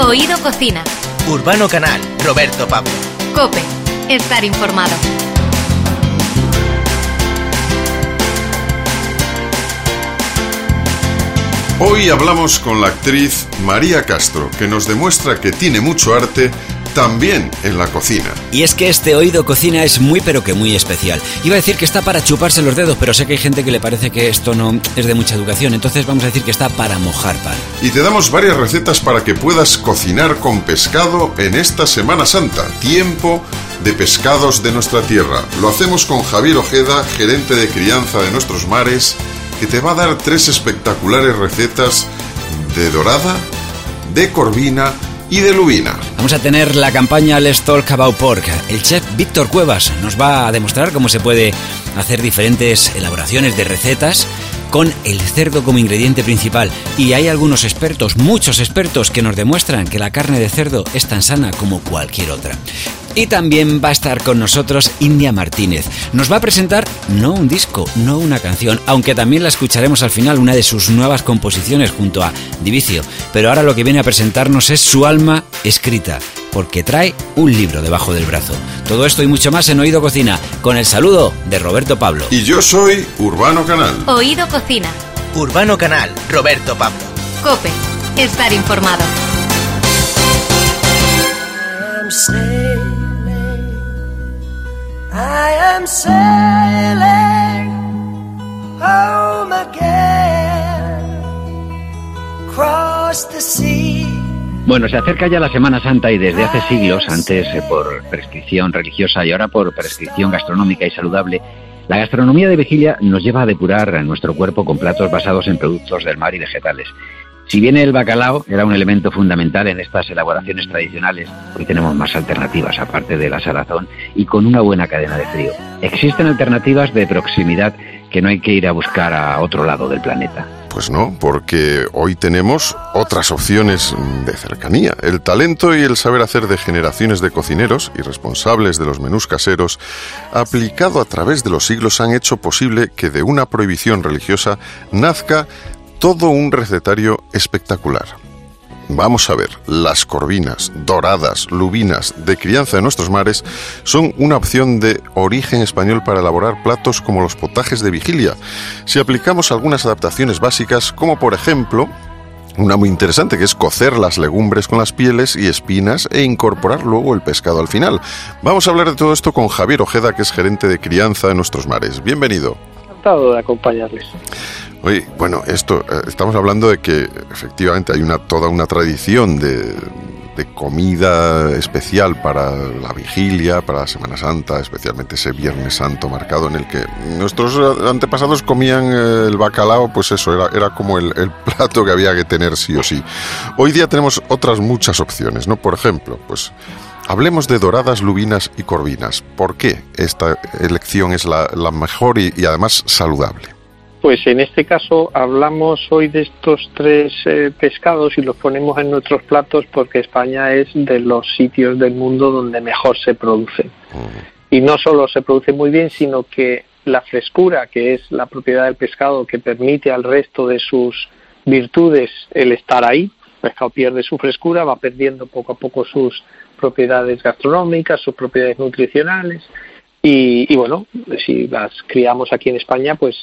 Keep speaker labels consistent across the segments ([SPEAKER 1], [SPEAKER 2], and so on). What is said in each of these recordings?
[SPEAKER 1] Oído Cocina.
[SPEAKER 2] Urbano Canal, Roberto Pablo.
[SPEAKER 1] Cope, estar informado.
[SPEAKER 3] Hoy hablamos con la actriz María Castro, que nos demuestra que tiene mucho arte también en la cocina.
[SPEAKER 4] Y es que este oído cocina es muy pero que muy especial. Iba a decir que está para chuparse los dedos, pero sé que hay gente que le parece que esto no es de mucha educación, entonces vamos a decir que está para mojar pan.
[SPEAKER 3] Y te damos varias recetas para que puedas cocinar con pescado en esta Semana Santa, tiempo de pescados de nuestra tierra. Lo hacemos con Javier Ojeda, gerente de crianza de nuestros mares, que te va a dar tres espectaculares recetas de dorada, de corvina y de lubina.
[SPEAKER 4] Vamos a tener la campaña Let's Talk About Pork. El chef Víctor Cuevas nos va a demostrar cómo se puede hacer diferentes elaboraciones de recetas con el cerdo como ingrediente principal. Y hay algunos expertos, muchos expertos, que nos demuestran que la carne de cerdo es tan sana como cualquier otra. Y también va a estar con nosotros India Martínez. Nos va a presentar no un disco, no una canción, aunque también la escucharemos al final, una de sus nuevas composiciones junto a Divicio. Pero ahora lo que viene a presentarnos es su alma escrita, porque trae un libro debajo del brazo. Todo esto y mucho más en Oído Cocina, con el saludo de Roberto Pablo.
[SPEAKER 3] Y yo soy Urbano Canal.
[SPEAKER 1] Oído Cocina.
[SPEAKER 2] Urbano Canal, Roberto Pablo.
[SPEAKER 1] Cope, estar informado.
[SPEAKER 5] Am sailing home again, cross the sea.
[SPEAKER 6] Bueno, se acerca ya la Semana Santa y desde hace siglos, antes eh, por prescripción religiosa y ahora por prescripción gastronómica y saludable, la gastronomía de vigilia nos lleva a depurar a nuestro cuerpo con platos basados en productos del mar y vegetales. Si bien el bacalao era un elemento fundamental en estas elaboraciones tradicionales, hoy tenemos más alternativas aparte de la salazón y con una buena cadena de frío. Existen alternativas de proximidad que no hay que ir a buscar a otro lado del planeta.
[SPEAKER 3] Pues no, porque hoy tenemos otras opciones de cercanía. El talento y el saber hacer de generaciones de cocineros y responsables de los menús caseros, aplicado a través de los siglos, han hecho posible que de una prohibición religiosa nazca todo un recetario espectacular. Vamos a ver, las corvinas, doradas, lubinas de crianza de nuestros mares son una opción de origen español para elaborar platos como los potajes de vigilia, si aplicamos algunas adaptaciones básicas como por ejemplo una muy interesante que es cocer las legumbres con las pieles y espinas e incorporar luego el pescado al final. Vamos a hablar de todo esto con Javier Ojeda, que es gerente de crianza de nuestros mares. Bienvenido.
[SPEAKER 7] Encantado de acompañarles.
[SPEAKER 3] Oye, bueno, esto, eh, estamos hablando de que efectivamente hay una, toda una tradición de, de comida especial para la vigilia, para la Semana Santa, especialmente ese Viernes Santo marcado en el que nuestros antepasados comían eh, el bacalao, pues eso, era, era como el, plato que había que tener sí o sí. Hoy día tenemos otras muchas opciones, ¿no? Por ejemplo, pues Hablemos de doradas, lubinas y corvinas. ¿Por qué esta elección es la, la mejor y, además saludable?
[SPEAKER 7] Pues en este caso hablamos hoy de estos tres eh, pescados y los ponemos en nuestros platos porque España es de los sitios del mundo donde mejor se producen. Uh. Y no solo se produce muy bien, sino que la frescura, que es la propiedad del pescado que permite al resto de sus virtudes el estar ahí, el pescado pierde su frescura, va perdiendo poco a poco sus propiedades gastronómicas, sus propiedades nutricionales y, y bueno, si las criamos aquí en España, pues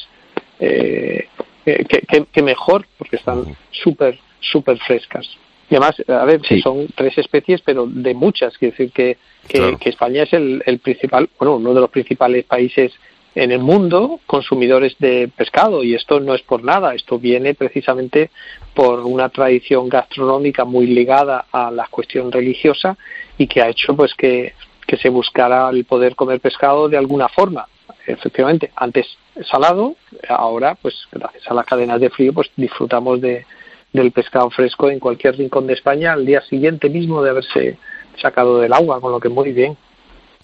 [SPEAKER 7] eh, que, que, que, mejor porque están súper, súper frescas. Y además, a ver, sí. son tres especies, pero de muchas, quiere decir que, que, claro. que España es el, el principal, bueno, uno de los principales países en el mundo consumidores de pescado y esto no es por nada, esto viene precisamente por una tradición gastronómica muy ligada a la cuestión religiosa y que ha hecho pues que, que se buscara el poder comer pescado de alguna forma. Efectivamente, antes salado, ahora pues gracias a las cadenas de frío pues disfrutamos de, del pescado fresco en cualquier rincón de España al día siguiente mismo de haberse sacado del agua, con lo que muy bien.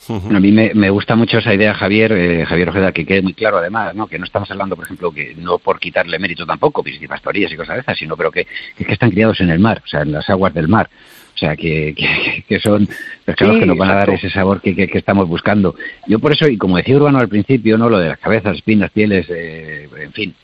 [SPEAKER 6] A mí me, me, gusta mucho esa idea, Javier, eh, Javier Ojeda, que quede muy claro además, ¿no? que no estamos hablando, por ejemplo, que no por quitarle mérito tampoco, pastorías y cosas de esas, sino pero que, que están criados en el mar, o sea, en las aguas del mar. O sea, que, que, que son pescados sí, que nos van a dar ese sabor que, que, que, estamos buscando. Yo por eso, y como decía Urbano al principio, no lo de las cabezas, espinas, pieles, eh, en fin,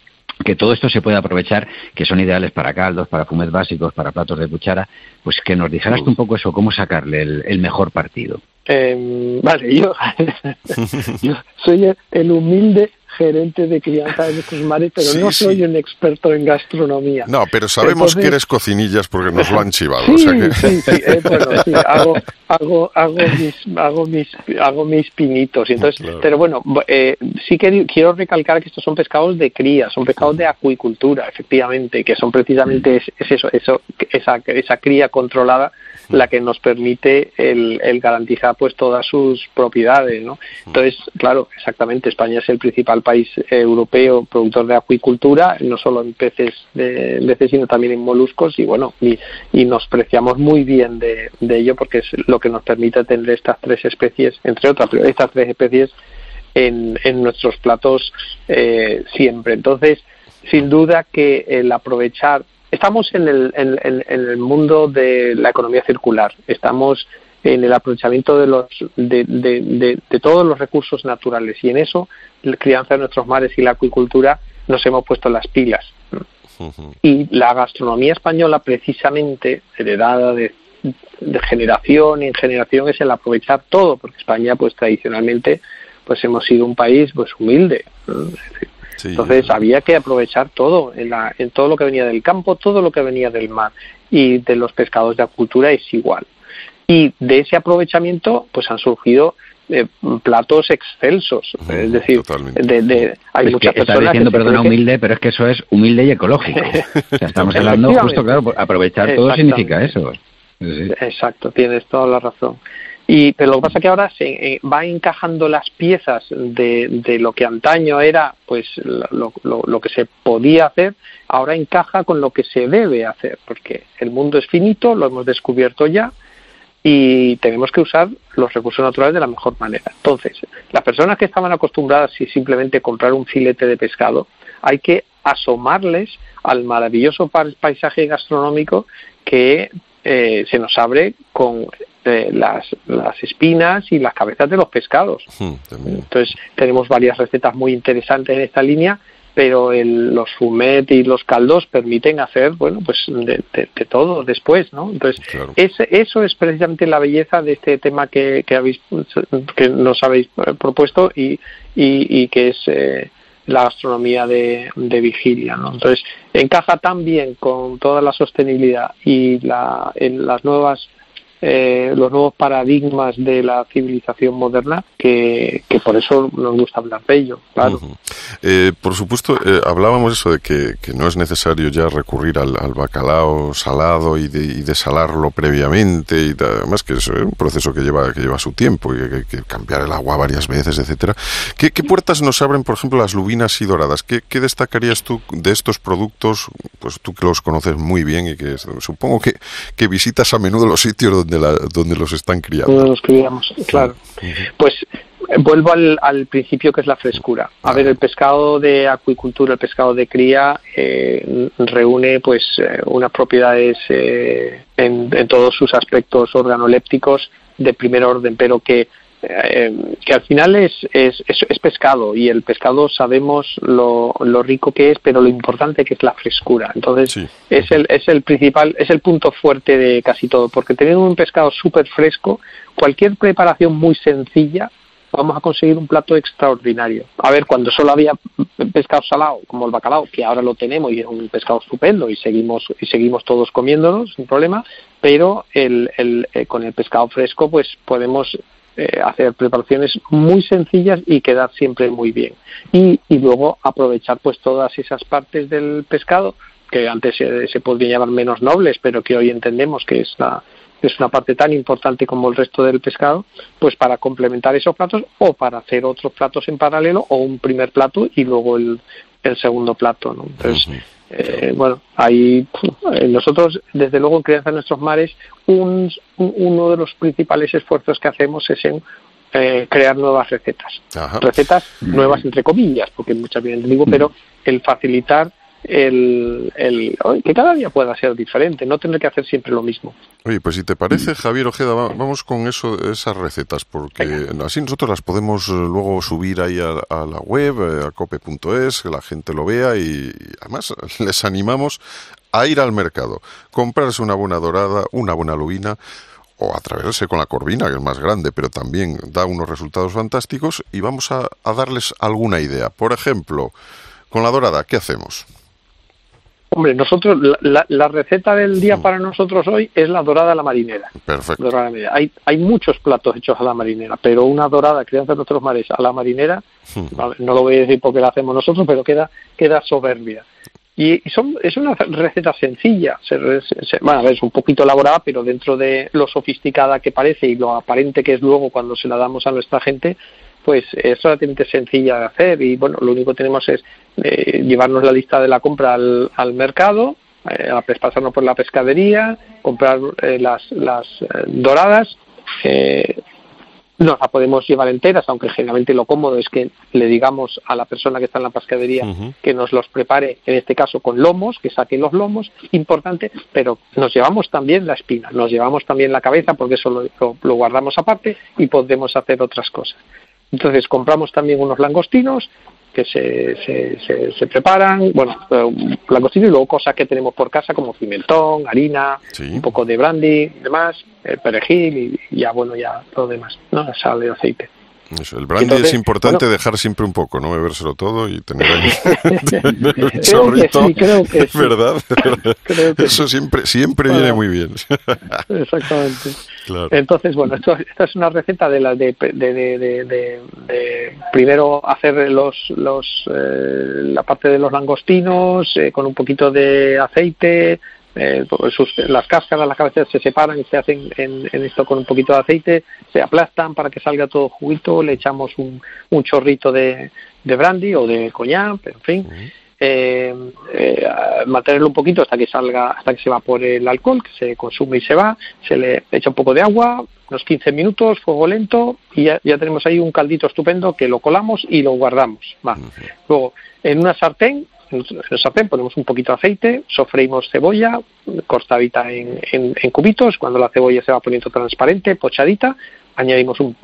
[SPEAKER 6] que todo esto se puede aprovechar, que son ideales para caldos, para fumés básicos, para platos de cuchara, pues que nos dijeras tú un poco eso, cómo sacarle el, mejor partido.
[SPEAKER 7] Eh, vale, yo, yo soy el humilde gerente de crianza de nuestros mares, pero no soy un experto en gastronomía.
[SPEAKER 3] No, pero sabemos que eres cocinillas porque nos lo han chivado.
[SPEAKER 7] Sí, sí, sí, eh, bueno, sí, hago, hago, hago, mis, hago, mis, hago mis pinitos. Entonces, Pero bueno, eh, sí que quiero recalcar que estos son pescados de cría, son pescados de acuicultura, efectivamente, que son precisamente es, eso, eso, esa, esa cría controlada la que nos permite el, el, garantizar pues todas sus propiedades, ¿no? Entonces, claro, exactamente, España es el principal país europeo productor de acuicultura, no solo en peces, de, peces sino también en moluscos y bueno, y, y nos preciamos muy bien de, de ello porque es lo que nos permite tener estas tres especies, entre otras, pero estas tres especies en, en nuestros platos eh, siempre. Entonces, sin duda que el aprovechar estamos en el, en, el mundo de la economía circular, estamos en el aprovechamiento de, los, de, de, de, todos los recursos naturales y en eso, la crianza de nuestros mares y la acuicultura, nos hemos puesto las pilas. Y la gastronomía española, precisamente, heredada de, generación en generación, es el aprovechar todo, porque España, pues tradicionalmente, pues hemos sido un país pues humilde. Entonces había que aprovechar todo, en, la, en todo lo que venía del campo, todo lo que venía del mar y de los pescados de acuicultura es igual. Y de ese aprovechamiento pues han surgido eh, platos excelsos. es decir, de, de, hay muchas
[SPEAKER 6] que personas. diciendo, perdona, humilde, pero es que eso es humilde y ecológico. estamos hablando justo, claro, aprovechar todo significa eso.
[SPEAKER 7] Exacto, tienes toda la razón. Y, pero lo que pasa es que ahora se eh, va encajando las piezas de, de lo que antaño era pues lo, lo, lo, que se podía hacer, ahora encaja con lo que se debe hacer, porque el mundo es finito, lo hemos descubierto ya, y tenemos que usar los recursos naturales de la mejor manera. Entonces, las personas que estaban acostumbradas a simplemente comprar un filete de pescado, hay que asomarles al maravilloso paisaje gastronómico que eh, se nos abre con eh, las, las, espinas y las cabezas de los pescados. Hmm, Entonces, tenemos varias recetas muy interesantes en esta línea, pero el, los fumet y los caldos permiten hacer, bueno, pues de, todo después, ¿no? Entonces, eso es precisamente la belleza de este tema que, que, habéis, que nos habéis propuesto y, y, y que es eh, la gastronomía de, vigilia. ¿no? Entonces, encaja tan bien con toda la sostenibilidad y la, en las nuevas eh, los nuevos paradigmas de la civilización moderna que, que, por eso nos gusta hablar de ello, claro.
[SPEAKER 3] eh, por supuesto, eh, hablábamos eso de que, que, no es necesario ya recurrir al, al bacalao salado y, de, y desalarlo previamente y además que es un proceso que lleva que lleva su tiempo y que que cambiar el agua varias veces, etcétera. ¿Qué, ¿Qué, puertas nos abren, por ejemplo, las lubinas y doradas? ¿Qué, ¿Qué, destacarías tú de estos productos? Pues tú que los conoces muy bien y que supongo que, que visitas a menudo los sitios donde donde, los están criando.
[SPEAKER 7] Donde los criamos, claro. Pues vuelvo al, al, principio que es la frescura. A ver, el pescado de acuicultura, el pescado de cría, eh, reúne pues eh, unas propiedades eh, en, en, todos sus aspectos organolépticos de primer orden, pero que eh, que al final es, es, es, pescado y el pescado sabemos lo, lo, rico que es, pero lo importante que es la frescura. Entonces es, el, es el principal, es el punto fuerte de casi todo, porque teniendo un pescado súper fresco, cualquier preparación muy sencilla vamos a conseguir un plato extraordinario. A ver, cuando solo había pescado salado, como el bacalao, que ahora lo tenemos y es un pescado estupendo y seguimos y seguimos todos comiéndolo sin problema, pero el, el, eh, con el pescado fresco pues podemos eh, hacer preparaciones muy sencillas y quedar siempre muy bien. Y, y luego aprovechar pues todas esas partes del pescado que antes se, se podrían llamar menos nobles, pero que hoy entendemos que es la, es una parte tan importante como el resto del pescado, pues para complementar esos platos o para hacer otros platos en paralelo o un primer plato y luego el, el segundo plato. ¿no? Entonces, eh, bueno, ahí eh, nosotros, desde luego, en Crianza de Nuestros Mares, un, uno de los principales esfuerzos que hacemos es en eh, crear nuevas recetas. Recetas nuevas, entre comillas, porque muchas bien digo, pero el facilitar el, el que cada día pueda ser diferente, no tener que hacer siempre lo mismo.
[SPEAKER 3] Oye, pues si te parece, Javier Ojeda, vamos con eso, esas recetas, porque así nosotros las podemos eh, luego subir ahí a, la web, eh, a cope.es, que la gente lo vea y además les animamos a ir al mercado, comprarse una buena dorada, una buena lubina, o atreverse con la corvina, que es más grande, pero también da unos resultados fantásticos, y vamos a darles alguna idea. Por ejemplo, con la dorada, ¿qué hacemos?
[SPEAKER 7] Hombre, nosotros, la, receta del día para nosotros hoy es la dorada a la marinera.
[SPEAKER 3] Perfecto.
[SPEAKER 7] Hay, hay muchos platos hechos a la marinera, pero una dorada crianza de nuestros mares a la marinera, mm. no lo voy a decir porque la hacemos nosotros, pero queda, queda soberbia. Y son, es una receta sencilla, bueno, es un poquito elaborada, pero dentro de lo sofisticada que parece y lo aparente que es luego cuando se la damos a nuestra gente, pues es relativamente sencilla de hacer y bueno, lo único que tenemos es eh, llevarnos la lista de la compra al, al mercado, eh, pasarnos por la pescadería, comprar eh, las, las eh, doradas, eh, nos la podemos llevar enteras, aunque generalmente lo cómodo es que le digamos a la persona que está en la pescadería que nos los prepare, en este caso con lomos, que saque los lomos, importante, pero nos llevamos también la espina, nos llevamos también la cabeza, porque eso lo guardamos aparte y podemos hacer otras cosas. Entonces compramos también unos langostinos que se, se, se, preparan, bueno, eh, langostinos y luego cosas que tenemos por casa como pimentón, harina, un poco de brandy, demás, el perejil y ya bueno, ya todo demás, ¿no? Sal de aceite
[SPEAKER 3] el brandy es importante dejar siempre un poco, no bebérselo todo y tener ahí
[SPEAKER 7] un chorrito. creo que
[SPEAKER 3] es verdad. Eso siempre siempre viene muy bien.
[SPEAKER 7] Exactamente. Entonces, bueno, esto, esta es una receta de la de, de, primero hacer los, los eh, la parte de los langostinos eh, con un poquito de aceite, eh, pues las cáscaras, las cabezas se separan y se hacen en, esto con un poquito de aceite, se aplastan para que salga todo juguito, le echamos un, un chorrito de, de brandy o de coñac, en fin. Eh, eh, mantenerlo un poquito hasta que salga, hasta que se evapore el alcohol, que se consume y se va, se le echa un poco de agua, unos 15 minutos, fuego lento, y ya, tenemos ahí un caldito estupendo que lo colamos y lo guardamos. Luego, en una sartén en el sartén ponemos un poquito de aceite, sofreímos cebolla cortadita en, en, cubitos, cuando la cebolla se va poniendo transparente, pochadita, añadimos un,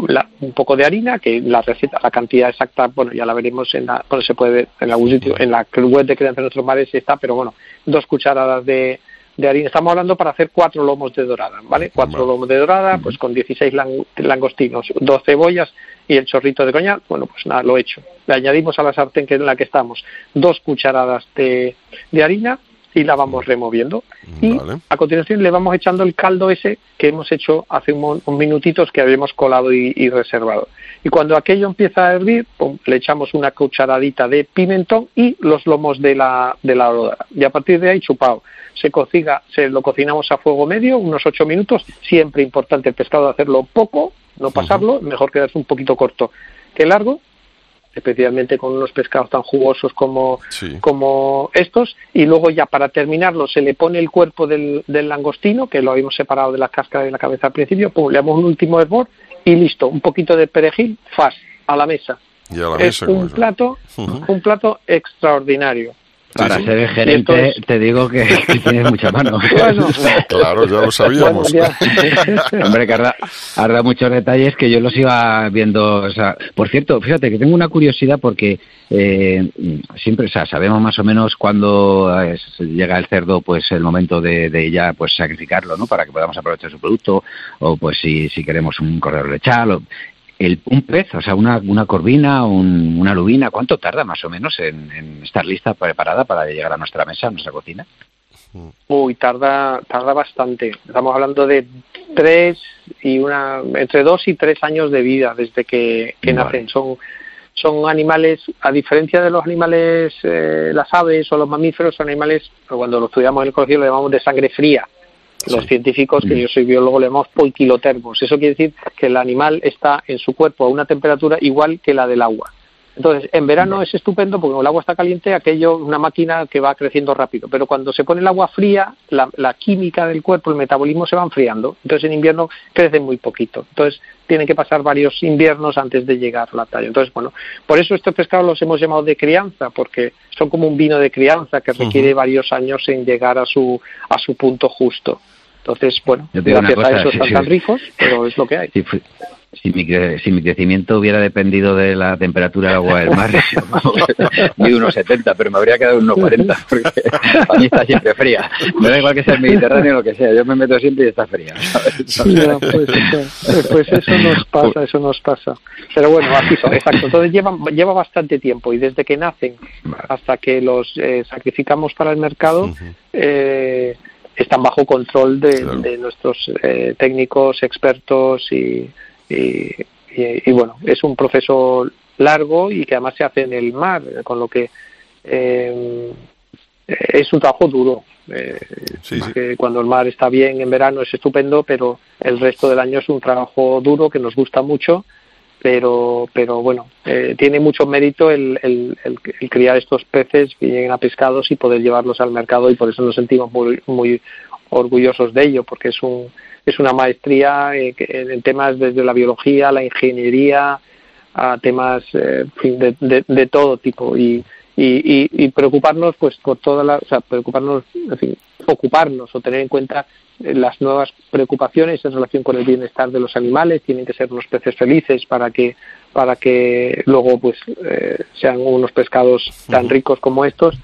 [SPEAKER 7] poco de harina, que la receta, la cantidad exacta, bueno, ya la veremos en la, se puede ver en algún sitio, en la web de Crianza de Nuestros Mares está, pero bueno, dos cucharadas de, de harina. Estamos hablando para hacer cuatro lomos de dorada, ¿vale? Cuatro lomos de dorada, pues con 16 langostinos, dos cebollas y el chorrito de coñac. Bueno, pues nada, lo he hecho. Le añadimos a la sartén que en la que estamos dos cucharadas de, de harina y la vamos removiendo. Y a continuación le vamos echando el caldo ese que hemos hecho hace un, minutitos que habíamos colado y, reservado. Y cuando aquello empieza a hervir, le echamos una cucharadita de pimentón y los lomos de la, de la Y a partir de ahí, chupado se cocina, se lo cocinamos a fuego medio, unos ocho minutos, siempre importante el pescado hacerlo poco, no pasarlo, mejor quedarse un poquito corto que largo, especialmente con unos pescados tan jugosos como, como estos, y luego ya para terminarlo se le pone el cuerpo del, del langostino, que lo habíamos separado de la cáscara de la cabeza al principio, pum, le damos un último hervor y listo, un poquito de perejil, fast, a la mesa. es un plato, un plato extraordinario.
[SPEAKER 6] Para ser gerente, te digo que, tienes mucha mano.
[SPEAKER 3] claro, ya lo sabíamos.
[SPEAKER 6] Hombre, que hará, muchos detalles que yo los iba viendo. O sea, por cierto, fíjate que tengo una curiosidad porque eh, siempre, o sea, sabemos más o menos cuando llega el cerdo, pues el momento de, ya pues sacrificarlo, ¿no? Para que podamos aprovechar su producto, o pues si, si queremos un cordero lechal, un pez, o sea, una, una corvina, una lubina, ¿cuánto tarda más o menos en, estar lista, preparada para llegar a nuestra mesa, a nuestra cocina?
[SPEAKER 7] Uy, tarda, tarda bastante. Estamos hablando de tres y una, entre dos y tres años de vida desde que, nacen. Son, son animales, a diferencia de los animales, eh, las aves o los mamíferos, son animales, cuando lo estudiamos en el colegio lo llamamos de sangre fría. Los científicos, que mm. yo soy biólogo, le llamamos poikilotermos. Eso quiere decir que el animal está en su cuerpo a una temperatura igual que la del agua. Entonces, en verano es estupendo porque el agua está caliente, aquello una máquina que va creciendo rápido. Pero cuando se pone el agua fría, la, la química del cuerpo, el metabolismo se va enfriando. Entonces, en invierno crece muy poquito. Entonces, tienen que pasar varios inviernos antes de llegar a la talla. Entonces, bueno, por eso estos pescados los hemos llamado de crianza, porque son como un vino de crianza que requiere varios años en llegar a su, a su punto justo. Entonces, bueno, gracias a eso están tan ricos, pero es lo que hay.
[SPEAKER 6] Si mi, si mi crecimiento hubiera dependido de la temperatura del agua del mar, mido unos 70, pero me habría quedado unos 40, porque a mí está siempre fría. Me da igual que sea el Mediterráneo o lo que sea, yo me meto siempre y está fría.
[SPEAKER 7] pues, eso, pues eso nos pasa, eso nos pasa. Pero bueno, así son, exacto. Entonces lleva, lleva bastante tiempo y desde que nacen hasta que los eh, sacrificamos para el mercado, eh, están bajo control de, claro. de nuestros eh, técnicos, expertos y y, y, y, bueno, es un proceso largo y que además se hace en el mar, con lo que eh, es un trabajo duro. Eh, sí, sí. Que cuando el mar está bien en verano es estupendo, pero el resto del año es un trabajo duro que nos gusta mucho, pero, pero bueno, eh, tiene mucho mérito el, el, el, el, criar estos peces que lleguen a pescados y poder llevarlos al mercado y por eso nos sentimos muy, muy orgullosos de ello, porque es un es una maestría eh, en temas desde la biología, la ingeniería, a temas eh, de, de, de, todo tipo. Y, y, y, preocuparnos pues por toda la, o sea, preocuparnos, en fin, ocuparnos o tener en cuenta las nuevas preocupaciones en relación con el bienestar de los animales, tienen que ser unos peces felices para que para que luego pues eh, sean unos pescados tan ricos como estos.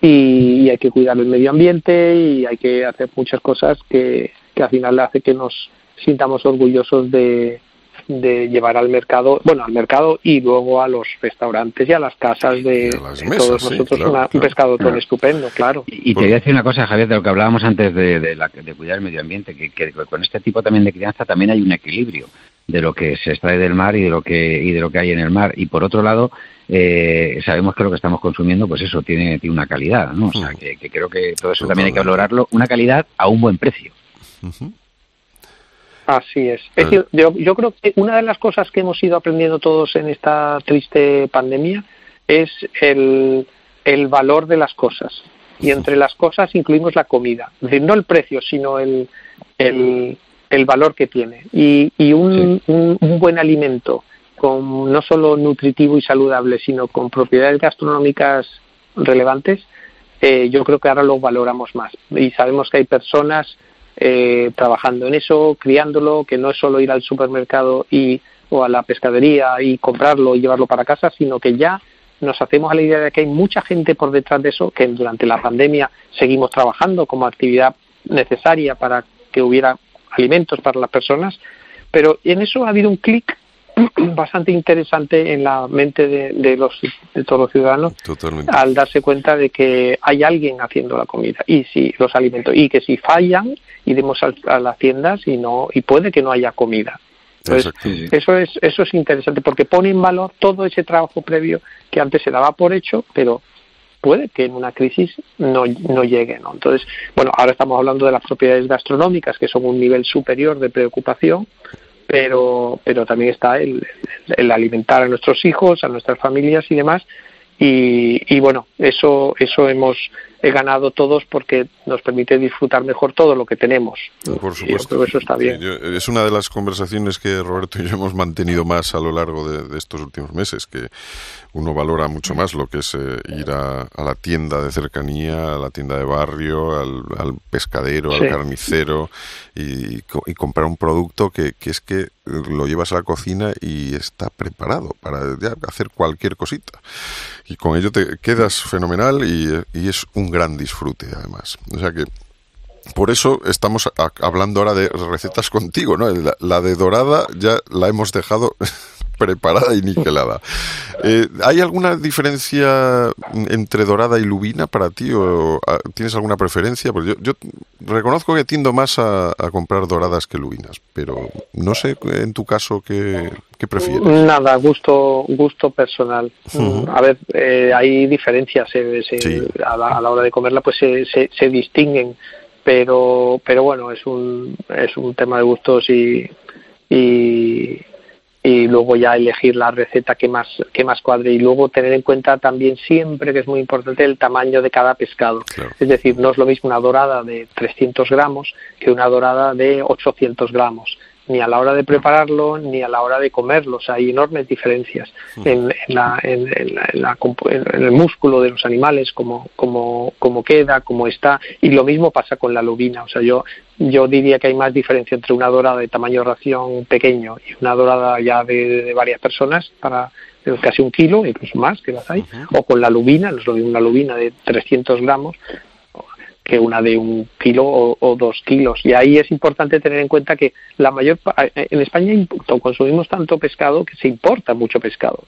[SPEAKER 7] Y, y hay que cuidar el medio ambiente y hay que hacer muchas cosas que, que al final hace que nos sintamos orgullosos de, de llevar al mercado, bueno, al mercado y luego a los restaurantes y a las casas de,
[SPEAKER 3] las
[SPEAKER 7] de
[SPEAKER 3] mesas,
[SPEAKER 7] todos
[SPEAKER 3] sí,
[SPEAKER 7] nosotros.
[SPEAKER 3] claro,
[SPEAKER 7] una,
[SPEAKER 3] claro,
[SPEAKER 7] un pescado tan
[SPEAKER 3] claro.
[SPEAKER 7] estupendo, claro.
[SPEAKER 6] Y, y te voy a decir una cosa, Javier, de lo que hablábamos antes de, de, la, de cuidar el medio ambiente, que, que, con este tipo también de crianza también hay un equilibrio de lo que se extrae del mar y de lo que y de lo que hay en el mar. Y por otro lado eh, sabemos que lo que estamos consumiendo pues eso tiene, tiene una calidad no o sea que, que creo que todo eso también hay que valorarlo una calidad a un buen precio.
[SPEAKER 3] Uh -huh.
[SPEAKER 7] Así es. es decir, yo, yo, creo que una de las cosas que hemos ido aprendiendo todos en esta triste pandemia es el, el valor de las cosas. Y entre las cosas incluimos la comida. Es decir, no el precio, sino el, el, el valor que tiene. Y, y un, sí. un, un, buen alimento, con no solo nutritivo y saludable, sino con propiedades gastronómicas relevantes, eh, yo creo que ahora lo valoramos más. Y sabemos que hay personas eh, trabajando en eso, criándolo, que no es solo ir al supermercado y, o a la pescadería y comprarlo y llevarlo para casa, sino que ya nos hacemos a la idea de que hay mucha gente por detrás de eso, que durante la pandemia seguimos trabajando como actividad necesaria para que hubiera alimentos para las personas, pero en eso ha habido un clic bastante interesante en la mente de, de, los de todos los ciudadanos
[SPEAKER 3] Totalmente.
[SPEAKER 7] al darse cuenta de que hay alguien haciendo la comida y si los alimentos y que si fallan iremos a, a las tiendas y no y puede que no haya comida entonces, eso es eso es interesante porque pone en valor todo ese trabajo previo que antes se daba por hecho pero puede que en una crisis no, no llegue ¿no? entonces bueno ahora estamos hablando de las propiedades gastronómicas que son un nivel superior de preocupación pero, pero también está el, el, alimentar a nuestros hijos, a nuestras familias y demás. Y, y bueno, eso, eso hemos ganado todos porque nos permite disfrutar mejor todo lo que tenemos.
[SPEAKER 3] Por supuesto.
[SPEAKER 7] Yo creo que eso está bien.
[SPEAKER 3] Yo, es una de las conversaciones que Roberto y yo hemos mantenido más a lo largo de, de estos últimos meses, que uno valora mucho más lo que es eh, ir a, a, la tienda de cercanía, a la tienda de barrio, al, al pescadero, sí. al carnicero y, y, comprar un producto que, que, es que lo llevas a la cocina y está preparado para hacer cualquier cosita. Y con ello te quedas fenomenal y, es un gran disfrute además. O sea que por eso estamos hablando ahora de recetas contigo, ¿no? La de dorada ya la hemos dejado preparada y niquelada. Eh, ¿Hay alguna diferencia entre dorada y lubina para ti o tienes alguna preferencia? Pues yo, yo reconozco que tiendo más a, a, comprar doradas que lubinas, pero no sé en tu caso qué, qué prefieres.
[SPEAKER 7] Nada, gusto gusto personal. Uh -huh. A ver, eh, hay diferencias se, sí. a, la, a, la, hora de comerla, pues se, se, se distinguen pero pero bueno es un es un tema de gustos y y, y luego ya elegir la receta que más que más cuadre. Y luego tener en cuenta también siempre que es muy importante el tamaño de cada pescado. Es decir no es lo mismo una dorada de 300 gramos que una dorada de 800 gramos ni a la hora de prepararlo ni a la hora de comerlo. hay enormes diferencias en, la, en, el músculo de los animales, como, como, como queda, cómo está, y lo mismo pasa con la lubina. O sea, yo, yo diría que hay más diferencia entre una dorada de tamaño ración pequeño y una dorada ya de, varias personas para casi un kilo, incluso más que las hay, o con la lubina, es lo una lubina de 300 gramos, que una de un kilo o, dos kilos. Y ahí es importante tener en cuenta que la mayor en España consumimos tanto pescado que se importa mucho pescado.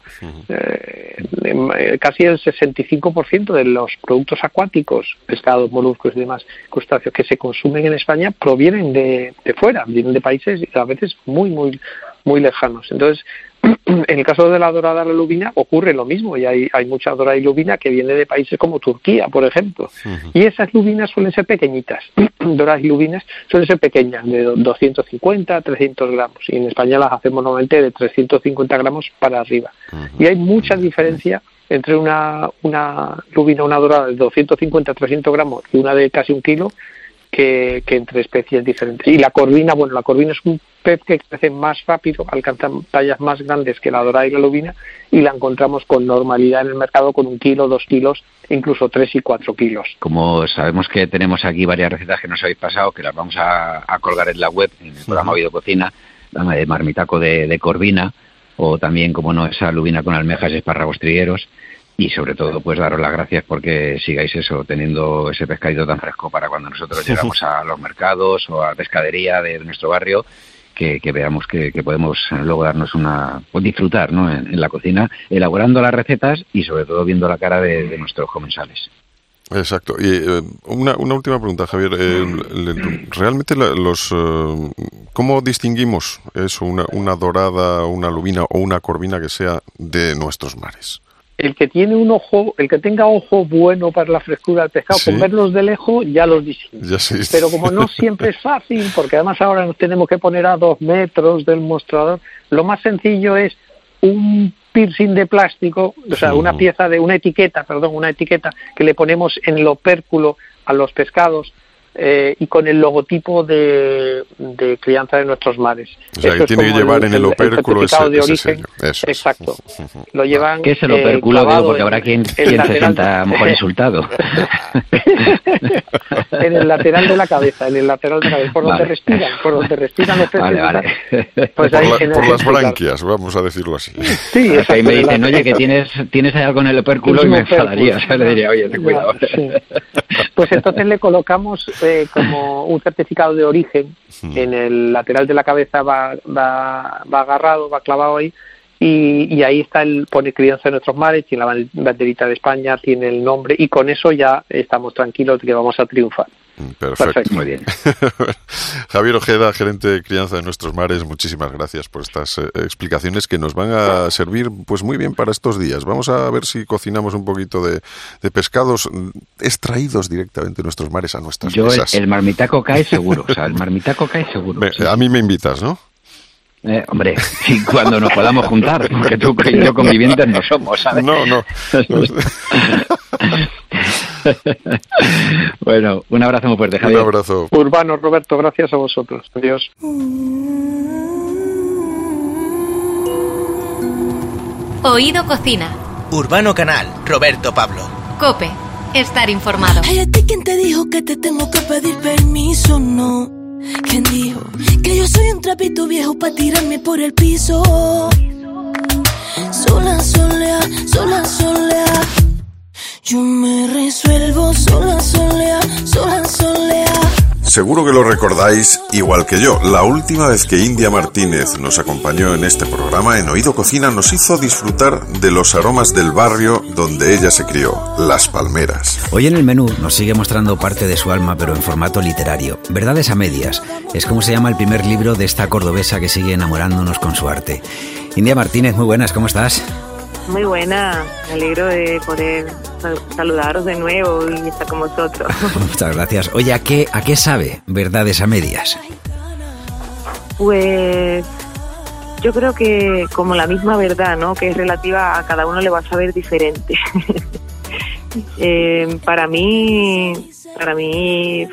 [SPEAKER 7] Eh, eh, casi el 65% de los productos acuáticos, pescados, moluscos y demás crustáceos que se consumen en España provienen de, de fuera, vienen de países a veces muy, muy, muy lejanos. Entonces, en el caso de la dorada la lubina ocurre lo mismo y hay, hay mucha dorada y lubina que viene de países como Turquía, por ejemplo. Y esas lubinas suelen ser pequeñitas. doradas y lubinas suelen ser pequeñas, de 250 300 gramos. Y en España las hacemos normalmente de 350 gramos para arriba. Y hay mucha diferencia entre una, una lubina, una dorada de 250 300 gramos y una de casi un kilo que, entre especies diferentes. Y la corvina, bueno, la corvina es un pez que crece más rápido, alcanza tallas más grandes que la dorada y la lubina y la encontramos con normalidad en el mercado con un kilo, dos kilos, incluso tres y cuatro kilos.
[SPEAKER 6] Como sabemos que tenemos aquí varias recetas que nos habéis pasado, que las vamos a, colgar en la web, en el programa Oído Cocina, la de marmitaco de, de corvina, o también, como no, esa lubina con almejas y espárragos trigueros, y sobre todo pues daros las gracias porque sigáis eso, teniendo ese pescadito tan fresco para cuando nosotros llegamos a los mercados o a la pescadería de nuestro barrio, que, veamos que, podemos luego darnos una, pues disfrutar ¿no? en, la cocina, elaborando las recetas y sobre todo viendo la cara de, nuestros comensales.
[SPEAKER 3] Exacto. Y eh, una, una, última pregunta, Javier. Eh, ¿Realmente los eh, cómo distinguimos eso, una, una dorada, una lubina o una corvina que sea de nuestros mares?
[SPEAKER 7] El que tiene un ojo, el que tenga ojo bueno para la frescura del pescado, con verlos de lejos ya los distingue. Pero como no siempre es fácil, porque además ahora nos tenemos que poner a dos metros del mostrador, lo más sencillo es un piercing de plástico, o sea, una pieza de una etiqueta, perdón, una etiqueta que le ponemos en el opérculo a los pescados eh, y con el logotipo de, crianza de nuestros mares.
[SPEAKER 3] O sea, que tiene que llevar en el opérculo ese,
[SPEAKER 7] de origen. Exacto. Lo llevan.
[SPEAKER 6] ¿Qué es el opérculo? porque habrá quien, se sienta mejor insultado.
[SPEAKER 7] en el lateral de la cabeza, en el lateral de la cabeza, por donde respiran, por donde respiran los peces.
[SPEAKER 6] Vale, vale.
[SPEAKER 3] Pues por, las branquias, vamos a decirlo así.
[SPEAKER 6] Sí, ahí me dicen, oye, que tienes, tienes algo en el opérculo y me enfadaría. O sea, le diría, oye, ten cuidado.
[SPEAKER 7] Pues entonces le colocamos eh, como un certificado de origen en el lateral de la cabeza va, va, va agarrado, va clavado ahí y, ahí está el pone crianza de nuestros mares, tiene la banderita de España, tiene el nombre y con eso ya estamos tranquilos de que vamos a triunfar.
[SPEAKER 3] Mm, perfecto. muy bien. Javier Ojeda, gerente de crianza de nuestros mares, muchísimas gracias por estas eh, explicaciones que nos van a servir pues muy bien para estos días. Vamos a ver si cocinamos un poquito de, pescados extraídos directamente de nuestros mares a nuestras
[SPEAKER 6] Yo
[SPEAKER 3] mesas.
[SPEAKER 6] El, el, marmitaco cae seguro, o sea, el marmitaco cae seguro.
[SPEAKER 3] A mí me invitas, ¿no?
[SPEAKER 6] Eh, hombre, y cuando nos podamos juntar, porque tú y yo convivientes no somos, ¿sabes?
[SPEAKER 3] No, no.
[SPEAKER 6] bueno, un abrazo muy fuerte, Javier.
[SPEAKER 3] Un abrazo.
[SPEAKER 7] Urbano, Roberto, gracias a vosotros. Adiós.
[SPEAKER 1] Oído Cocina.
[SPEAKER 2] Urbano Canal, Roberto Pablo.
[SPEAKER 1] Cope, estar informado.
[SPEAKER 5] Hay a ti quien te dijo que te tengo que pedir permiso, no. ¿Quién dijo que yo soy un trapito viejo para tirarme por el piso? Sola, sola, sola, sola. Yo me resuelvo sola, sola, sola, sola.
[SPEAKER 3] Seguro que lo recordáis igual que yo. La última vez que India Martínez nos acompañó en este programa, en Oído Cocina, nos hizo disfrutar de los aromas del barrio donde ella se crió, Las Palmeras.
[SPEAKER 4] Hoy en el menú nos sigue mostrando parte de su alma, pero en formato literario. Verdades a medias. Es como se llama el primer libro de esta cordobesa que sigue enamorándonos con su arte. India Martínez, muy buenas, ¿cómo estás?
[SPEAKER 8] Muy buena, me alegro de poder saludaros de nuevo y estar con vosotros.
[SPEAKER 4] Muchas gracias. Oye, ¿a qué, ¿a qué sabe Verdades a Medias?
[SPEAKER 8] Pues yo creo que como la misma verdad, ¿no? Que es relativa a cada uno le va a saber diferente. Eh, para mí, para mí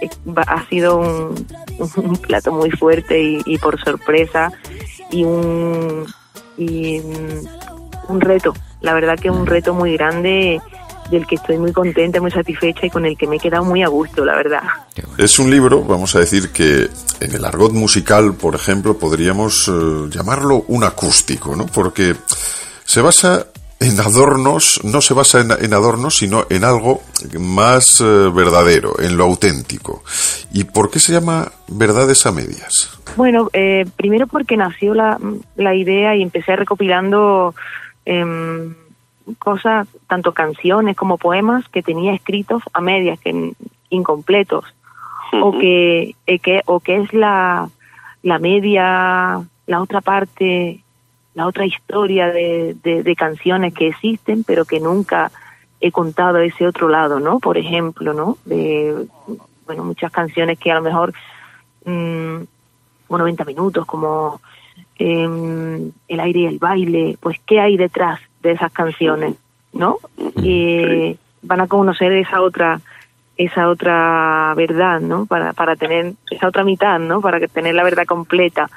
[SPEAKER 8] eh, ha sido un, plato muy fuerte y, por sorpresa y un y un reto. La verdad que un reto muy grande del que estoy muy contenta, muy satisfecha y con el que me he quedado muy a gusto, la verdad.
[SPEAKER 3] Es un libro, vamos a decir que en el argot musical, por ejemplo, podríamos eh, llamarlo un acústico, ¿no? Porque se basa en adornos, no se basa en, adornos, sino en algo más eh, verdadero, en lo auténtico. ¿Y por qué se llama Verdades a Medias?
[SPEAKER 8] Bueno, eh, primero porque nació la, la idea y empecé recopilando eh, cosas, tanto canciones como poemas que tenía escritos a medias, que incompletos, o que, eh, que o que es la, la media, la otra parte, la otra historia de, de, canciones que existen, pero que nunca he contado ese otro lado, ¿no? Por ejemplo, ¿no? De, bueno, muchas canciones que a lo mejor, mmm, 90 minutos, como em, El aire y el baile, pues, ¿qué hay detrás de esas canciones, ¿no? Y van a conocer esa otra esa otra verdad, ¿no? Para, para tener esa otra mitad, ¿no? Para tener la verdad completa.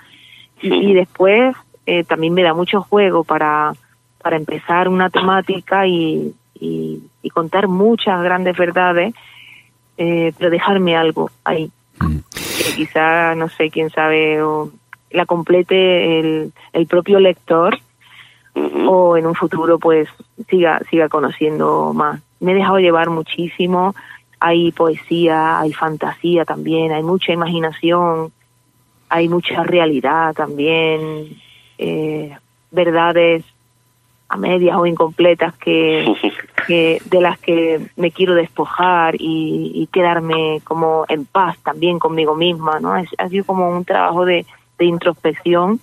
[SPEAKER 8] Y, después eh, también me da mucho juego para, para empezar una temática y, y, contar muchas grandes verdades, eh, pero dejarme algo ahí. Que quizá, no sé, quién sabe, o la complete el, el propio lector o en un futuro pues siga siga conociendo más. Me he dejado llevar muchísimo, hay poesía, hay fantasía también, hay mucha imaginación, hay mucha realidad también, eh, verdades a medias o incompletas que, que de las que me quiero despojar y, y, quedarme como en paz también conmigo misma, ¿no? ha sido como un trabajo de, de introspección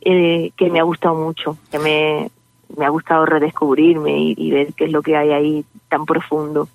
[SPEAKER 8] eh, que me ha gustado mucho, que me, me ha gustado redescubrirme y, ver qué es lo que hay ahí tan profundo.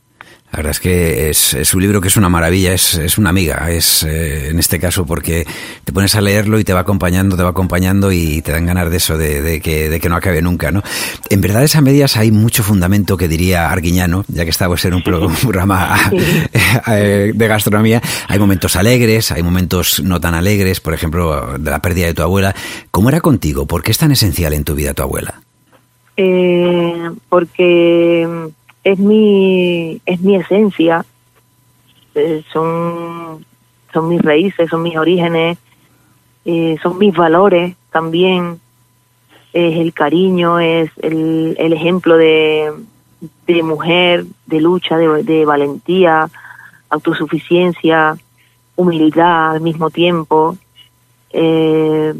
[SPEAKER 4] La verdad es que es, es, un libro que es una maravilla, es, es una amiga, es eh, en este caso porque te pones a leerlo y te va acompañando, te va acompañando y te dan ganas de eso, de, que, de que no acabe nunca, ¿no? En verdad, a medias hay mucho fundamento que diría Arguiñano, ya que estamos en un programa eh, de gastronomía. Hay momentos alegres, hay momentos no tan alegres, por ejemplo, de la pérdida de tu abuela. ¿Cómo era contigo? ¿Por qué es tan esencial en tu vida tu abuela?
[SPEAKER 8] Eh, porque es mi, es mi esencia, eh, son, son mis raíces, son mis orígenes, eh, son mis valores también, es el cariño, es el, el ejemplo de, de mujer, de lucha, de, de valentía, autosuficiencia, humildad al mismo tiempo, eh,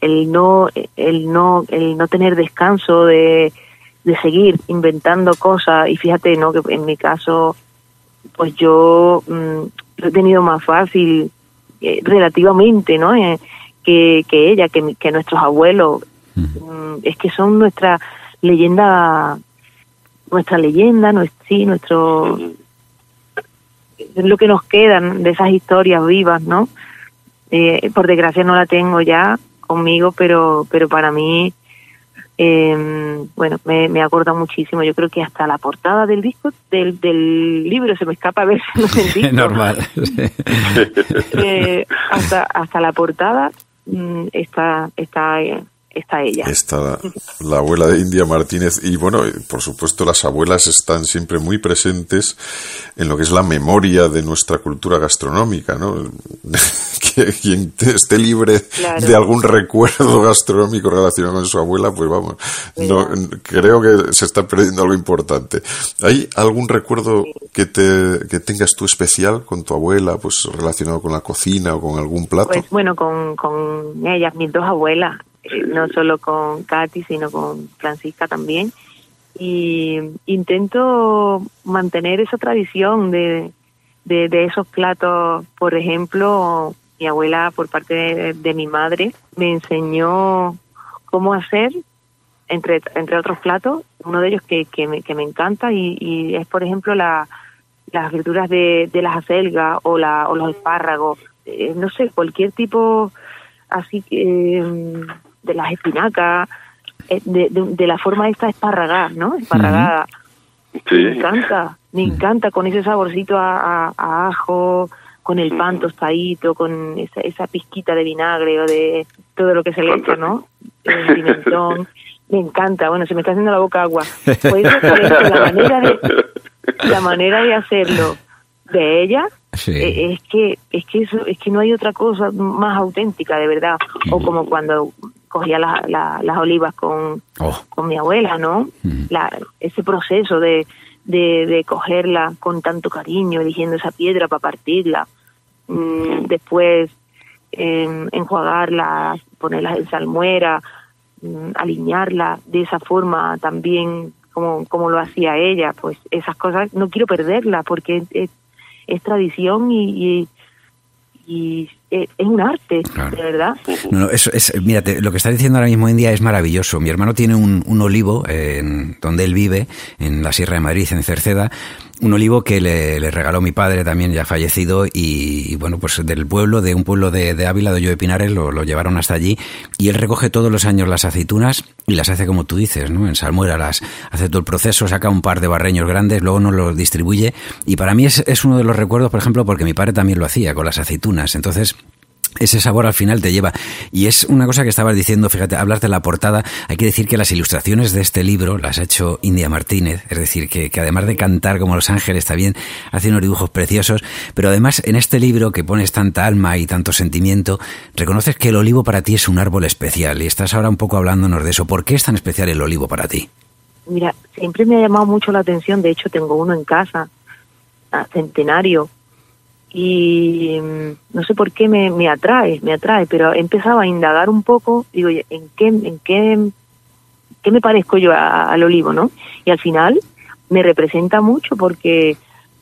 [SPEAKER 8] el no, el no, el no tener descanso de de seguir inventando cosas. Y fíjate no que en mi caso pues yo mm, lo he tenido más fácil eh, relativamente no eh, que, que ella que, que nuestros abuelos. Mm, es que son nuestra leyenda nuestra leyenda no sí nuestro lo que nos quedan de esas historias vivas no eh, por desgracia no la tengo ya conmigo pero pero para mí eh, bueno, me, me acuerda muchísimo. Yo creo que hasta la portada del disco, del, del libro, se me escapa a ver el disco.
[SPEAKER 4] Normal.
[SPEAKER 8] eh, hasta, hasta la portada mm, está, está está ella.
[SPEAKER 3] Está la, abuela de India Martínez y bueno, por supuesto las abuelas están siempre muy presentes en lo que es la memoria de nuestra cultura gastronómica, ¿no? Quien esté libre de algún recuerdo gastronómico relacionado con su abuela, pues vamos, no, creo que se está perdiendo algo importante. ¿Hay algún recuerdo que te que tengas tú especial con tu abuela, pues relacionado con la cocina o con algún plato?
[SPEAKER 8] Pues bueno, con, con ellas, mis dos abuelas, eh, no solo con Katy, sino con Francisca también. Y intento mantener esa tradición de, de, esos platos. Por ejemplo, mi abuela, por parte de, mi madre, me enseñó cómo hacer, entre, entre otros platos, uno de ellos que, que, me, que me encanta y, es, por ejemplo, la, las verduras de, de las acelgas o, la, o los espárragos. Eh, no sé, cualquier tipo así eh, de las espinacas, eh, de, de, de la forma esta esparragada, ¿no? Esparragada. Me encanta, me encanta con ese saborcito a, a- a ajo, con el pan tostadito, con esa, esa pizquita de vinagre o de todo lo que se le echa, ¿no? El pimentón. Me encanta, bueno, se me está haciendo la boca agua. Eso, por eso, la manera de, la manera de hacerlo de ella
[SPEAKER 4] Sí.
[SPEAKER 8] eh, es que es que eso es que no hay otra cosa más auténtica de verdad o como cuando cogía la- la- las olivas con,
[SPEAKER 4] Oh.
[SPEAKER 8] con mi abuela no la, ese proceso de, de de cogerla con tanto cariño eligiendo esa piedra para partirla Mm, después eh, enjuagarla ponerla en salmuera mm, alinearla de esa forma también como, como lo hacía ella, pues esas cosas no quiero perderla porque es, es, es tradición y, y, y es, es un arte, de verdad.
[SPEAKER 4] No, no, eso es, mírate, lo que está diciendo ahora mismo India es maravilloso. Mi hermano tiene un, un olivo en donde él vive, en la Sierra de Madrid, en Cerceda, un olivo que le, regaló mi padre también ya fallecido y, bueno, pues del pueblo, de un pueblo de, Ávila, de Ollo de Pinares, lo, lo llevaron hasta allí y él recoge todos los años las aceitunas y las hace como tú dices, ¿no? En salmuera las hace todo el proceso, saca un par de barreños grandes, luego nos los distribuye y para mí es, es uno de los recuerdos, por ejemplo, porque mi padre también lo hacía con las aceitunas. Entonces, ese sabor al final te lleva. Y es una cosa que estabas diciendo, fíjate, hablar de la portada, hay que decir que las ilustraciones de este libro las ha hecho India Martínez, es decir, que, que además de cantar como Los Ángeles también hace unos dibujos preciosos, pero además en este libro que pones tanta alma y tanto sentimiento, reconoces que el olivo para ti es un árbol especial y estás ahora un poco hablándonos de eso. ¿Por qué es tan especial el olivo para ti?
[SPEAKER 8] Mira, siempre me ha llamado mucho la atención, de hecho tengo uno en casa, centenario, y mm, no sé por qué me, me atrae, me atrae, pero he empezado a indagar un poco, digo, ¿en qué, en qué, qué me parezco yo a- al olivo, no? Y al final me representa mucho porque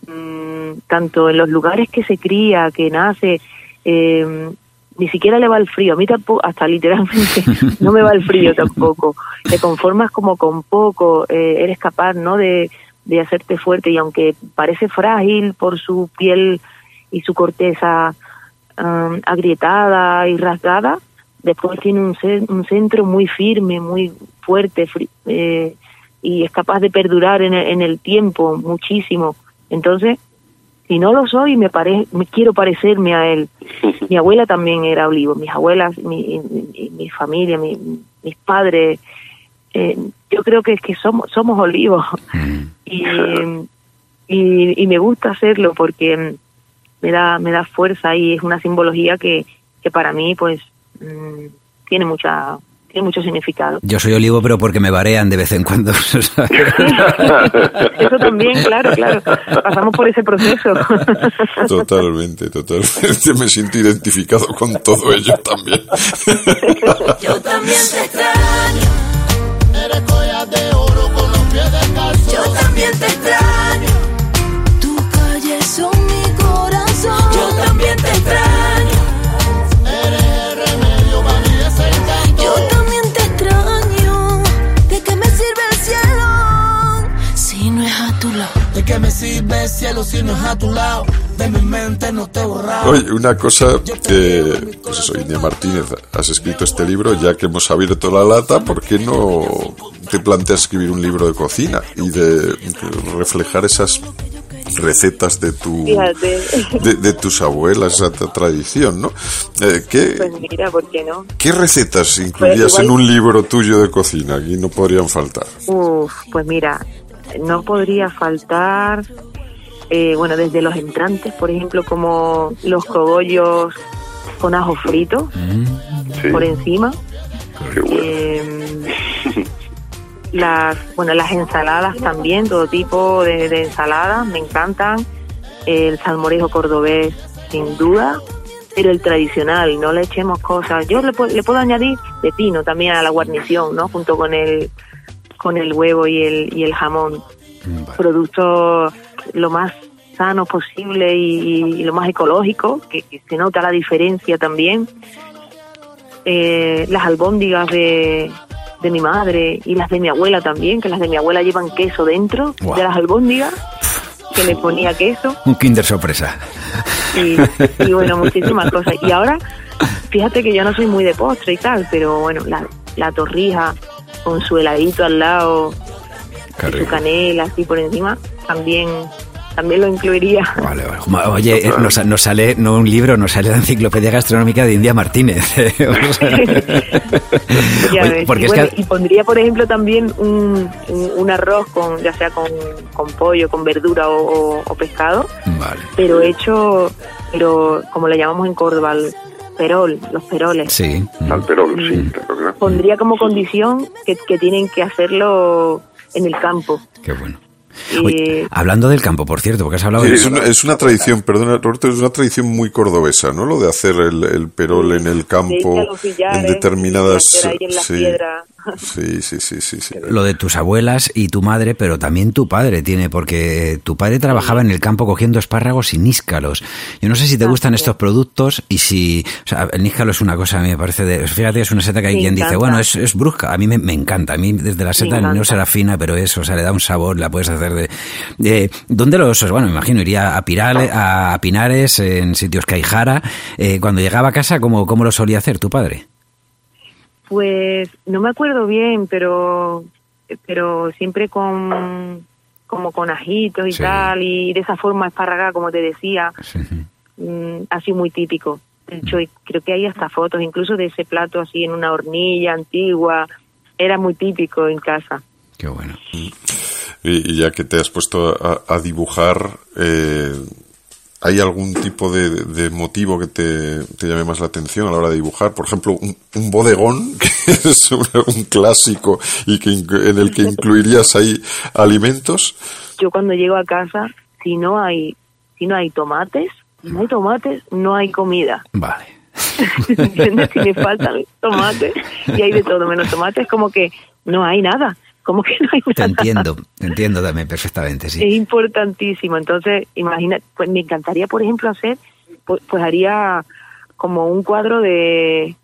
[SPEAKER 8] mm, tanto en los lugares que se cría, que nace, eh, ni siquiera le va el frío, a mí tampoco, hasta literalmente no me va el frío tampoco, te conformas como con poco, eh, eres capaz, ¿no?, de, de hacerte fuerte y aunque parece frágil por su piel y su corteza um, agrietada y rasgada, después tiene un, ce- un centro muy firme, muy fuerte eh, y es capaz de perdurar en el, en el tiempo muchísimo. Entonces, si no lo soy, me, pare, me quiero parecerme a él. Mi abuela también era olivo, mis abuelas, mi, mi, mi familia, mi- mis padres. eh, yo creo que es que somos, somos olivos y, y, y me gusta hacerlo porque mm, me da me da fuerza y es una simbología que, que para mí pues mm, tiene mucha tiene mucho significado
[SPEAKER 4] Yo soy olivo, pero porque me varean de vez en cuando.
[SPEAKER 8] eso también claro claro pasamos por ese proceso
[SPEAKER 3] Totalmente, totalmente. Me siento identificado con todo ello también.
[SPEAKER 5] Yo también te extraño. A tu lado?
[SPEAKER 9] De mi mente no te he borrado.
[SPEAKER 3] Oye, una cosa que, pues eso, India Martínez, has escrito este libro, ya que hemos abierto la lata, ¿por qué no te planteas escribir un libro de cocina y de reflejar esas recetas de tu
[SPEAKER 8] fíjate
[SPEAKER 3] de, de tus abuelas, esa tra- tradición, ¿no? Eh, ¿qué,
[SPEAKER 8] pues mira por qué no
[SPEAKER 3] ¿Qué recetas incluirías
[SPEAKER 8] igual-
[SPEAKER 3] en un libro tuyo de cocina? Aquí no podrían faltar.
[SPEAKER 8] Uf, pues mira, no podría faltar, eh, bueno, desde los entrantes, por ejemplo, como los cogollos con ajo frito por encima. Eh, las, bueno, las ensaladas también, todo tipo de, de ensaladas, me encantan. El salmorejo cordobés, sin duda, pero el tradicional, no le echemos cosas. Yo le, le puedo añadir pepino también a la guarnición, ¿no? Junto con el con el huevo y el, y el jamón. Producto lo más sano posible y, y lo más ecológico, que, que se nota la diferencia también. Eh, las albóndigas de, de mi madre y las de mi abuela también, que las de mi abuela llevan queso dentro
[SPEAKER 4] Guau.
[SPEAKER 8] de las albóndigas, que le ponía queso
[SPEAKER 4] Un Kinder sorpresa.
[SPEAKER 8] y, y bueno, muchísimas cosas. Y ahora fíjate que yo no soy muy de postre y tal, pero bueno, la, la torrija con su heladito al lado, y su canela así por encima, también también lo incluiría.
[SPEAKER 4] Vale, vale. Oye, eh, nos, nos sale, no un libro, nos sale la enciclopedia gastronómica de India Martínez. O sea,
[SPEAKER 8] Ya
[SPEAKER 4] Oye,
[SPEAKER 8] ves.
[SPEAKER 4] porque
[SPEAKER 8] y,
[SPEAKER 4] es
[SPEAKER 8] bueno,
[SPEAKER 4] que
[SPEAKER 8] y pondría, por ejemplo, también un, un, un arroz con ya sea con, con pollo, con verdura o, o- o pescado,
[SPEAKER 4] Vale.
[SPEAKER 8] pero hecho, pero como le llamamos en Córdoba, el perol, los peroles.
[SPEAKER 4] Sí.
[SPEAKER 3] Al perol, sí,
[SPEAKER 8] Mm.
[SPEAKER 3] claro, claro.
[SPEAKER 8] Pondría como condición que, que tienen que hacerlo en el campo.
[SPEAKER 4] Qué bueno. Oye, hablando del campo, por cierto, porque has hablado
[SPEAKER 3] Sí,
[SPEAKER 4] de...
[SPEAKER 3] es, una, es una tradición, perdona Roberto, es una tradición muy cordobesa, ¿no? Lo de hacer el, el perol en el campo, en determinadas...
[SPEAKER 8] y hacer ahí en la
[SPEAKER 3] sí,
[SPEAKER 8] piedra.
[SPEAKER 3] Sí, sí, sí, sí, sí.
[SPEAKER 4] lo de tus abuelas y tu madre, pero también tu padre tiene, porque tu padre trabajaba en el campo cogiendo espárragos y níscalos. Yo no sé si te
[SPEAKER 8] Ah,
[SPEAKER 4] gustan estos productos y si, o sea, el níscalo es una cosa, a mí me parece, de, fíjate, es una seta que hay
[SPEAKER 8] Me
[SPEAKER 4] quien dice, bueno, es, es brusca, a mí me, me encanta, a mí desde la seta no será fina, pero eso, o sea, le da un sabor, la puedes hacer de... de- ¿Dónde los, bueno, me imagino, iría a, Pirale, a Pinares, en sitios que hay jara, eh, cuando llegaba a casa, ¿cómo, ¿cómo lo solía hacer tu padre?
[SPEAKER 8] Pues no me acuerdo bien, pero pero siempre con como con ajitos y
[SPEAKER 4] Sí.
[SPEAKER 8] tal y de esa forma esparragada como te decía,
[SPEAKER 4] Sí.
[SPEAKER 8] mm, así muy típico. De hecho, y creo que hay hasta fotos incluso de ese plato así en una hornilla antigua. Era muy típico en casa.
[SPEAKER 4] Qué bueno.
[SPEAKER 3] Y, y ya que te has puesto a, a dibujar, eh, ¿hay algún tipo de, de motivo que te, te llame más la atención a la hora de dibujar? Por ejemplo, un, un bodegón, que es un, un clásico y que en el que incluirías ahí alimentos.
[SPEAKER 8] Yo cuando llego a casa, si no hay si no hay tomates, si no hay tomates, no hay comida.
[SPEAKER 4] Vale.
[SPEAKER 8] ¿Entiendes? Si me faltan tomates y hay de todo menos tomates, como que no hay nada. Como que no hay
[SPEAKER 4] Te
[SPEAKER 8] nada.
[SPEAKER 4] entiendo, te entiendo también perfectamente,
[SPEAKER 8] Es
[SPEAKER 4] sí.
[SPEAKER 8] importantísimo. Entonces, imagina, pues me encantaría, por ejemplo, hacer, pues, pues haría como un cuadro de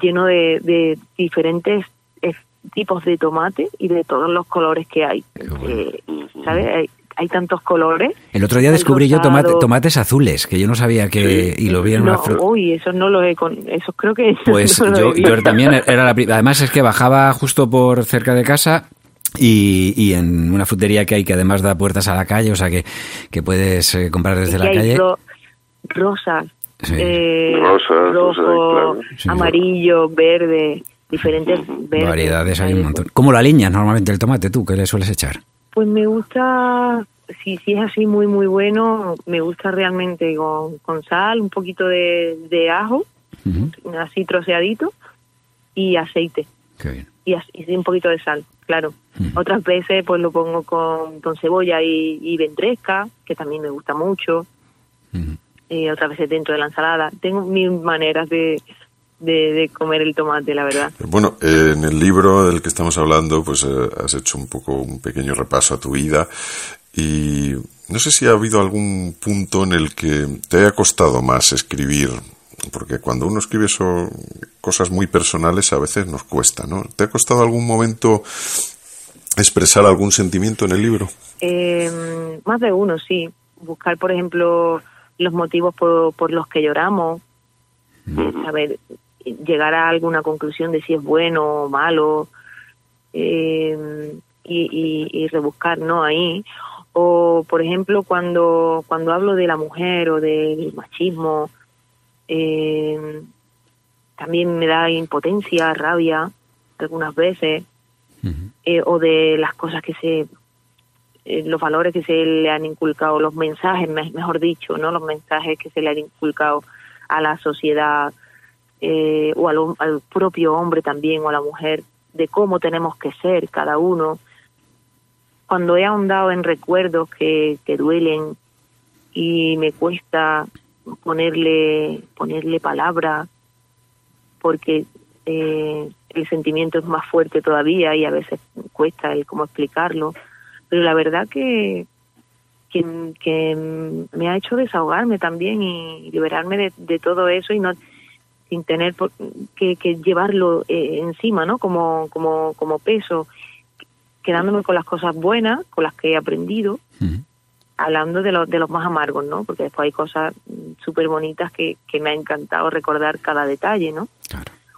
[SPEAKER 8] lleno de, de diferentes eh, tipos de tomate y de todos los colores que hay.
[SPEAKER 4] bueno.
[SPEAKER 8] Eh, ¿Sabes? Hay, tantos colores.
[SPEAKER 4] El otro día descubrí yo tomate- tomates azules, que yo no sabía que... Y lo vi en una...
[SPEAKER 8] No,
[SPEAKER 4] fru-
[SPEAKER 8] uy, esos no los he con, esos creo que
[SPEAKER 4] Pues
[SPEAKER 8] no los
[SPEAKER 4] yo, yo también era la Además es que bajaba justo por cerca de casa y, y en una frutería que hay que además da puertas a la calle, o sea que, que puedes eh, comprar desde
[SPEAKER 8] Es
[SPEAKER 4] la calle.
[SPEAKER 8] ro- rosas,
[SPEAKER 4] Sí.
[SPEAKER 8] eh,
[SPEAKER 3] Rosas,
[SPEAKER 8] rojo,
[SPEAKER 3] rosas, claro.
[SPEAKER 4] Sí.
[SPEAKER 8] amarillo, verde, diferentes verdes.
[SPEAKER 4] Variedades hay un montón. ¿Cómo lo aliñas normalmente el tomate tú? ¿Qué le sueles echar?
[SPEAKER 8] Pues me gusta, si, si es así muy muy bueno, me gusta realmente con, con sal, un poquito de, de ajo, así troceadito, y aceite,
[SPEAKER 4] Qué bien.
[SPEAKER 8] y, un poquito de sal, claro. Otras veces pues lo pongo con, con cebolla y, y ventresca, que también me gusta mucho, y otras veces dentro de la ensalada. Tengo mil maneras de, de, de comer el tomate, la verdad.
[SPEAKER 3] Bueno, eh, en el libro del que estamos hablando, pues eh, has hecho un poco un pequeño repaso a tu vida y no sé si ha habido algún punto en el que te haya costado más escribir, porque cuando uno escribe eso, cosas muy personales a veces nos cuesta, ¿no? ¿Te ha costado algún momento expresar algún sentimiento en el libro?
[SPEAKER 8] Eh, más de uno, sí. Buscar, por ejemplo, los motivos por, por los que lloramos, saber llegar a alguna conclusión de si es bueno o malo eh, y, y, y rebuscar no ahí. O por ejemplo cuando cuando hablo de la mujer o del machismo eh, también me da impotencia rabia algunas veces eh, o de las cosas que se eh, los valores que se le han inculcado los mensajes me- mejor dicho no los mensajes que se le han inculcado a la sociedad eh, o al, propio hombre también o a la mujer de cómo tenemos que ser cada uno. Cuando he ahondado en recuerdos que, que duelen y me cuesta ponerle ponerle palabra porque eh, el sentimiento es más fuerte todavía y a veces cuesta el cómo explicarlo pero la verdad que que, que me ha hecho desahogarme también y liberarme de, de todo eso y no sin tener que, que llevarlo eh, encima no como como como peso quedándome con las cosas buenas con las que he aprendido hablando de, los de los más amargos, ¿no? Porque después hay cosas súper bonitas que, que me ha encantado recordar cada detalle, ¿no?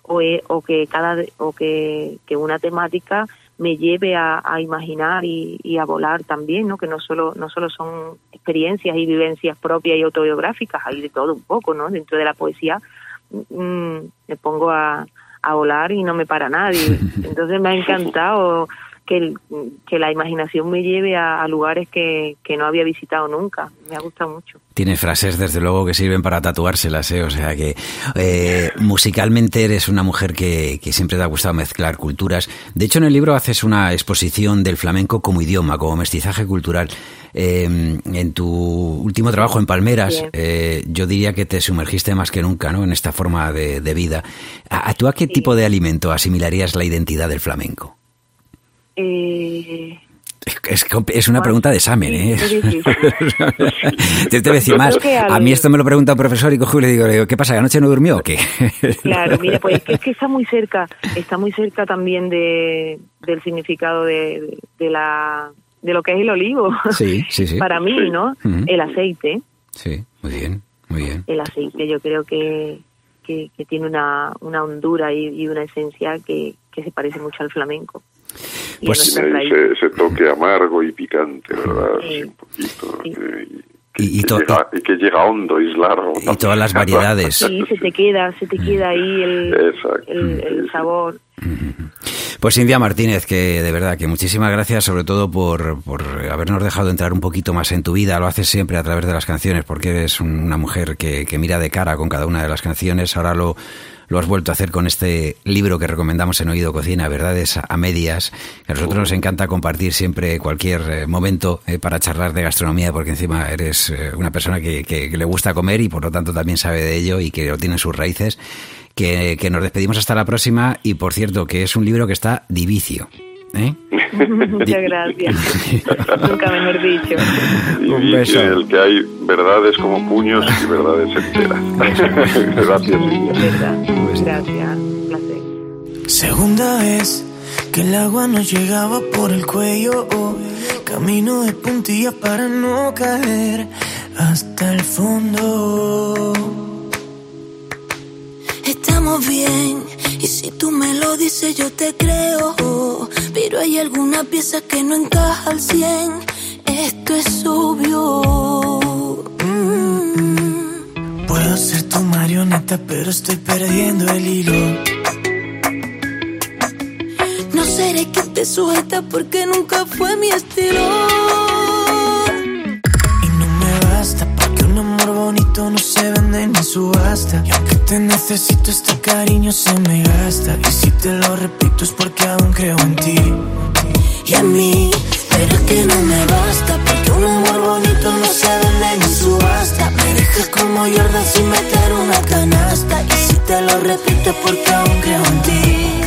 [SPEAKER 8] O, e- o que cada o que, que una temática me lleve a, a imaginar y, y a volar también, ¿no? Que no solo no solo son experiencias y vivencias propias y autobiográficas, hay de todo un poco, ¿no? Dentro de la poesía mm, me pongo a, a volar y no me para nadie. Entonces me ha encantado que, el- que la imaginación me lleve a, a lugares que, que no había visitado nunca. Me ha gustado mucho.
[SPEAKER 4] Tiene frases, desde luego, que sirven para tatuárselas, ¿eh? O sea que eh, musicalmente eres una mujer que, que siempre te ha gustado mezclar culturas. De hecho, en el libro haces una exposición del flamenco como idioma, como mestizaje cultural. Eh, en tu último trabajo en Palmeras, eh, yo diría que te sumergiste más que nunca ¿no? en esta forma de, de vida. ¿A, tú a qué tipo de alimento asimilarías la identidad del flamenco?
[SPEAKER 8] Eh,
[SPEAKER 4] Es, es una pregunta de examen, ¿eh? te voy a decir más. A mí esto me lo pregunta un profesor y cojo y le digo, ¿qué pasa? ¿Que anoche no durmió o qué?
[SPEAKER 8] Claro, mira, pues es que, es que está muy cerca, está muy cerca también de, del significado de, de la de lo que es el olivo.
[SPEAKER 4] Sí, sí, sí.
[SPEAKER 8] Para mí, ¿no?
[SPEAKER 4] Ujú.
[SPEAKER 8] El aceite,
[SPEAKER 4] Sí, muy bien, muy bien.
[SPEAKER 8] el aceite yo creo que, que, que tiene una, una hondura y, y una esencia que, que se parece mucho al flamenco.
[SPEAKER 4] Pues-
[SPEAKER 3] ese, ese toque amargo y picante, ¿verdad?
[SPEAKER 8] Sí.
[SPEAKER 3] Sí, un poquito.
[SPEAKER 8] Sí.
[SPEAKER 3] eh,
[SPEAKER 4] Y, y
[SPEAKER 3] que llega- y que llega hondo y es largo.
[SPEAKER 4] y todas las variedades.
[SPEAKER 8] Sí, se te queda, se te queda ahí el, el, el sabor.
[SPEAKER 4] Pues Cintia Martínez, que de verdad que muchísimas gracias sobre todo por, por habernos dejado entrar un poquito más en tu vida. Lo haces siempre a través de las canciones porque eres un- una mujer que, que mira de cara con cada una de las canciones. Ahora lo, lo has vuelto a hacer con este libro que recomendamos en Oído Cocina, Verdades a medias. Que a nosotros nos encanta compartir siempre cualquier eh, momento eh, para charlar de gastronomía porque encima eres eh, una persona que, que- que le gusta comer y por lo tanto también sabe de ello y que lo tiene en sus raíces. Que, que nos despedimos hasta la próxima y por cierto que es un libro que está divicio. ¿eh?
[SPEAKER 8] Muchas gracias. Nunca mejor dicho.
[SPEAKER 4] Un beso.
[SPEAKER 3] que el que hay verdades como puños y verdades enteras. Gracias, Silvia.
[SPEAKER 8] Es verdad. Gracias. Un placer.
[SPEAKER 9] Segunda vez que el agua nos llegaba por el cuello. oh, camino de puntillas para no caer hasta el fondo.
[SPEAKER 5] Bien, y si tú me lo dices yo te creo. Pero hay alguna pieza que no encaja al cien. Esto es obvio. Mm.
[SPEAKER 9] Puedo ser tu marioneta, pero estoy perdiendo el hilo.
[SPEAKER 5] No seré quien te sujeta porque nunca fue mi estilo.
[SPEAKER 9] No se vende ni subasta. Y aunque te necesito, este cariño se me gasta. Y si te lo repito es porque aún creo en ti.
[SPEAKER 5] y a mí. Pero es que no me basta, porque un amor bonito no se vende ni subasta. Me dejas como Jordan sin meter una canasta. Y si te lo repito es porque aún creo en ti.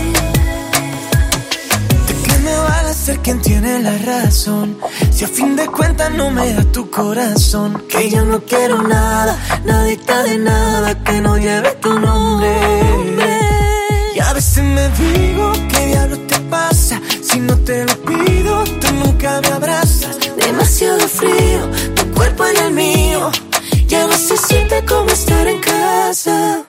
[SPEAKER 9] Ser quien tiene la razón? Si a fin de cuentas no me da tu corazón.
[SPEAKER 5] Que yo no quiero nada, nadita de nada que no lleve tu nombre.
[SPEAKER 9] Y a veces me digo, ¿qué diablo te pasa? Si no te lo pido, tú nunca me abrazas.
[SPEAKER 5] Demasiado frío, tu cuerpo en el mío. Ya no se siente como estar en casa.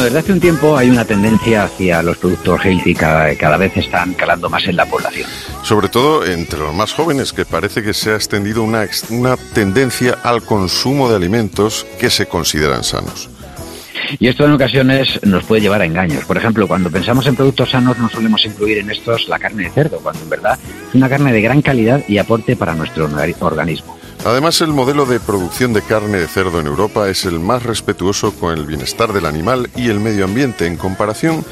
[SPEAKER 6] Bueno, desde hace un tiempo hay una tendencia hacia los productos healthy cada, cada vez están calando más en la población.
[SPEAKER 3] Sobre todo entre los más jóvenes, que parece que se ha extendido una, tendencia al consumo de alimentos que se consideran sanos.
[SPEAKER 6] Y esto en ocasiones nos puede llevar a engaños. Por ejemplo, cuando pensamos en productos sanos no solemos incluir en estos la carne de cerdo, cuando en verdad es una carne de gran calidad y aporte para nuestro orga- organismo.
[SPEAKER 3] Además, el modelo de producción de carne de cerdo en Europa es el más respetuoso con el bienestar del animal y el medio ambiente en comparación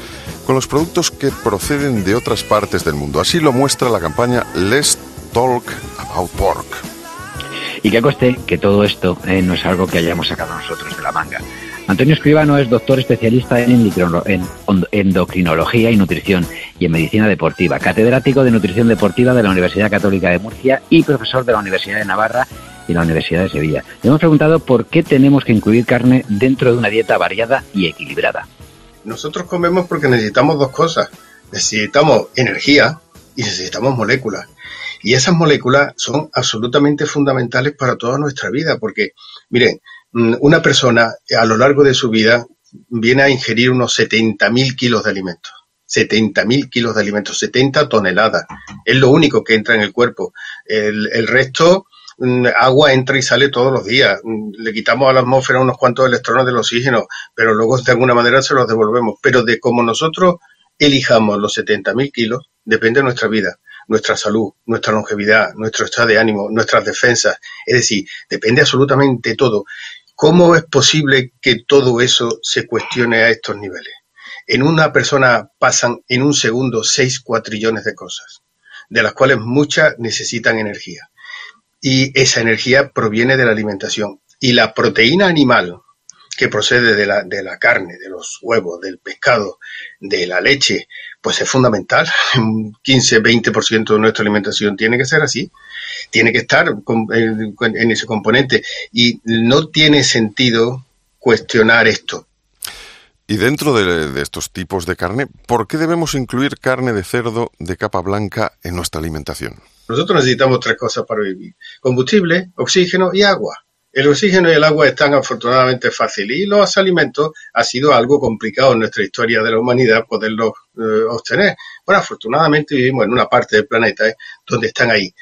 [SPEAKER 3] con los productos que proceden de otras partes del mundo. Así lo muestra la campaña Let's Talk About Pork.
[SPEAKER 6] Y que coste que todo esto eh, no es algo que hayamos sacado nosotros de la manga. Antonio Escribano es doctor especialista en endocrinología y nutrición y en medicina deportiva, catedrático de nutrición deportiva de la Universidad Católica de Murcia y profesor de la Universidad de Navarra y la Universidad de Sevilla. Le hemos preguntado por qué tenemos que incluir carne dentro de una dieta variada y equilibrada.
[SPEAKER 10] Nosotros comemos porque necesitamos dos cosas. Necesitamos energía y necesitamos moléculas. Y esas moléculas son absolutamente fundamentales para toda nuestra vida, porque, miren, una persona a lo largo de su vida viene a ingerir unos 70.000 kilos de alimentos. 70.000 kilos de alimentos, 70 toneladas. Es lo único que entra en el cuerpo. El, resto, mm, agua entra y sale todos los días. Mm, le quitamos a la atmósfera unos cuantos electrones del oxígeno, pero luego de alguna manera se los devolvemos. Pero de cómo nosotros elijamos los 70.000 kilos, depende de nuestra vida nuestra salud, nuestra longevidad, nuestro estado de ánimo, nuestras defensas. Es decir, depende absolutamente todo. ¿Cómo es posible que todo eso se cuestione a estos niveles? En una persona pasan en un segundo seis cuatrillones de cosas, de las cuales muchas necesitan energía. Y esa energía proviene de la alimentación. Y la proteína animal, que procede de la, de la carne, de los huevos, del pescado, de la leche, pues es fundamental. Un 15-20% de nuestra alimentación tiene que ser así, tiene que estar en ese componente y no tiene sentido cuestionar esto.
[SPEAKER 3] Y dentro de, estos tipos de carne, ¿por qué debemos incluir carne de cerdo de capa blanca en nuestra alimentación?
[SPEAKER 10] Nosotros necesitamos tres cosas para vivir. Combustible, oxígeno y agua. El oxígeno y el agua están afortunadamente fáciles y los alimentos ha sido algo complicado en nuestra historia de la humanidad poderlos eh, obtener. Bueno, afortunadamente vivimos en una parte del planeta eh, donde están ahí.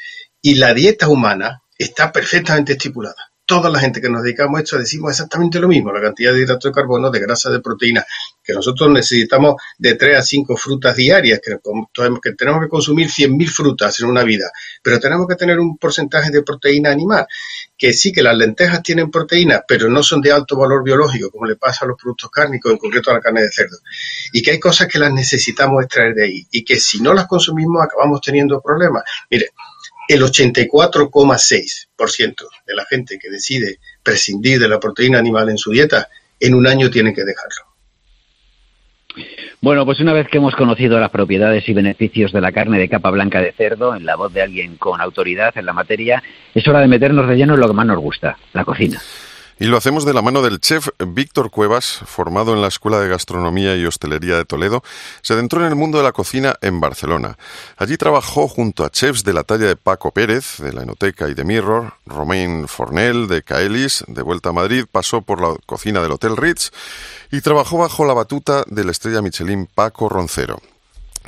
[SPEAKER 10] Y la dieta humana está perfectamente estipulada toda la gente que nos dedicamos a esto decimos exactamente lo mismo, la cantidad de hidratos de carbono, de grasa, de proteína, que nosotros necesitamos de 3 a 5 frutas diarias, que, tenemos que consumir 100.000 frutas en una vida, pero tenemos que tener un porcentaje de proteína animal, que sí que las lentejas tienen proteína, pero no son de alto valor biológico, como le pasa a los productos cárnicos, en concreto a la carne de cerdo, y que hay cosas que las necesitamos extraer de ahí, y que si no las consumimos acabamos teniendo problemas. Mire, el 84,6% de la gente que decide prescindir de la proteína animal en su dieta, en un año tiene que dejarlo.
[SPEAKER 6] Bueno, pues una vez que hemos conocido las propiedades y beneficios de la carne de capa blanca de cerdo en la voz de alguien con autoridad en la materia, es hora de meternos de lleno en lo que más nos gusta, la cocina.
[SPEAKER 3] Y lo hacemos de la mano del chef Víctor Cuevas, formado en la Escuela de Gastronomía y Hostelería de Toledo, se adentró en el mundo de la cocina en Barcelona. Allí trabajó junto a chefs de la talla de Paco Pérez, de la Enoteca y de Mirror, Romain Fornel, de Caelis, de vuelta a Madrid, pasó por la cocina del Hotel Ritz y trabajó bajo la batuta de la estrella Michelin Paco Roncero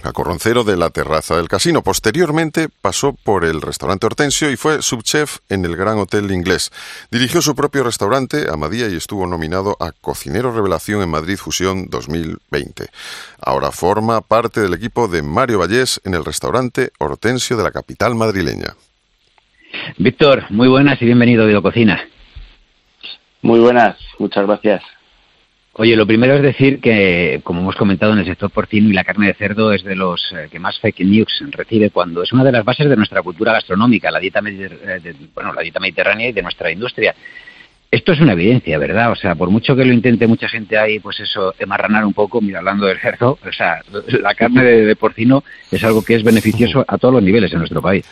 [SPEAKER 3] a Corroncero de la terraza del casino. Posteriormente pasó por el restaurante Hortensio y fue subchef en el Gran Hotel Inglés. Dirigió su propio restaurante, Amadía, y estuvo nominado a Cocinero Revelación en Madrid Fusión 2020. Ahora forma parte del equipo de Mario Vallés en el restaurante Hortensio de la capital madrileña.
[SPEAKER 6] Víctor, muy buenas y bienvenido a Videococina.
[SPEAKER 11] Muy buenas, muchas gracias.
[SPEAKER 6] Oye, lo primero es decir que, como hemos comentado en el sector porcino y la carne de cerdo es de los eh, que más fake news recibe cuando es una de las bases de nuestra cultura gastronómica, la dieta, eh, bueno, la dieta mediterránea y de nuestra industria. Esto es una evidencia, ¿verdad? O sea, por mucho que lo intente mucha gente ahí, pues eso, emarranar un poco, mira, hablando del cerdo, o sea, la carne de, porcino es algo que es beneficioso a todos los niveles en nuestro país.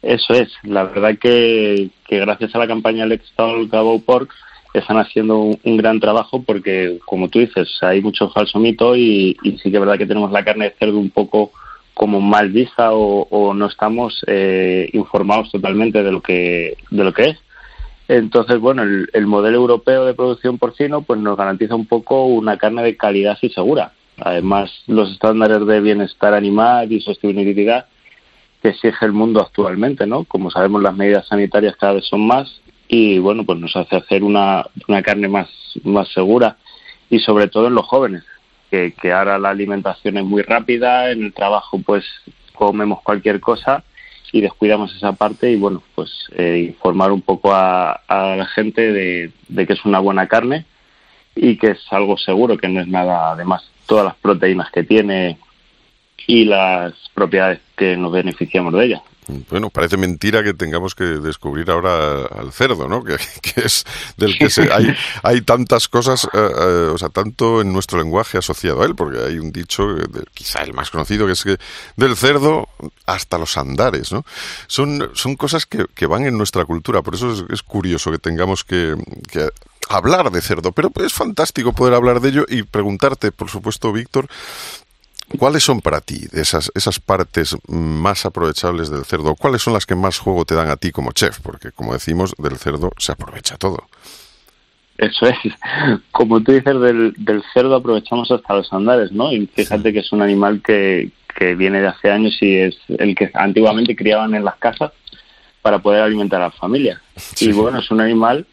[SPEAKER 11] Eso es, la verdad que, que gracias a la campaña Let's Talk About Pork están haciendo un, gran trabajo porque, como tú dices, hay mucho falso mito y, sí que es verdad que tenemos la carne de cerdo un poco como mal vista o, no estamos eh, informados totalmente de lo que de lo que es. Entonces, bueno, el, modelo europeo de producción porcino pues nos garantiza un poco una carne de calidad y segura. Además, los estándares de bienestar animal y sostenibilidad que exige el mundo actualmente, ¿no? Como sabemos, las medidas sanitarias cada vez son más y bueno, pues nos hace hacer una, una carne más, más segura y sobre todo en los jóvenes, que, ahora la alimentación es muy rápida, en el trabajo pues comemos cualquier cosa y descuidamos esa parte y bueno, pues eh, informar un poco a, a la gente de, de, que es una buena carne y que es algo seguro, que no es nada, además todas las proteínas que tiene y las propiedades que nos beneficiamos de ella.
[SPEAKER 3] Bueno, parece mentira que tengamos que descubrir ahora al cerdo, ¿no? Que, es del que se, hay, hay tantas cosas, eh, eh, o sea, tanto en nuestro lenguaje asociado a él, porque hay un dicho, quizá el más conocido, que es que del cerdo hasta los andares, ¿no? Son, son cosas que, que van en nuestra cultura, por eso es, curioso que tengamos que, que hablar de cerdo, pero es fantástico poder hablar de ello y preguntarte, por supuesto, Víctor, ¿Cuáles son para ti esas, esas partes más aprovechables del cerdo? ¿Cuáles son las que más juego te dan a ti como chef? Porque, como decimos, del cerdo se aprovecha todo.
[SPEAKER 11] Eso es. Como tú dices, del, del cerdo aprovechamos hasta los andares, ¿no? Y fíjate que es un animal que, que viene de hace años y es el que antiguamente criaban en las casas para poder alimentar a la familia. Y bueno, es un animal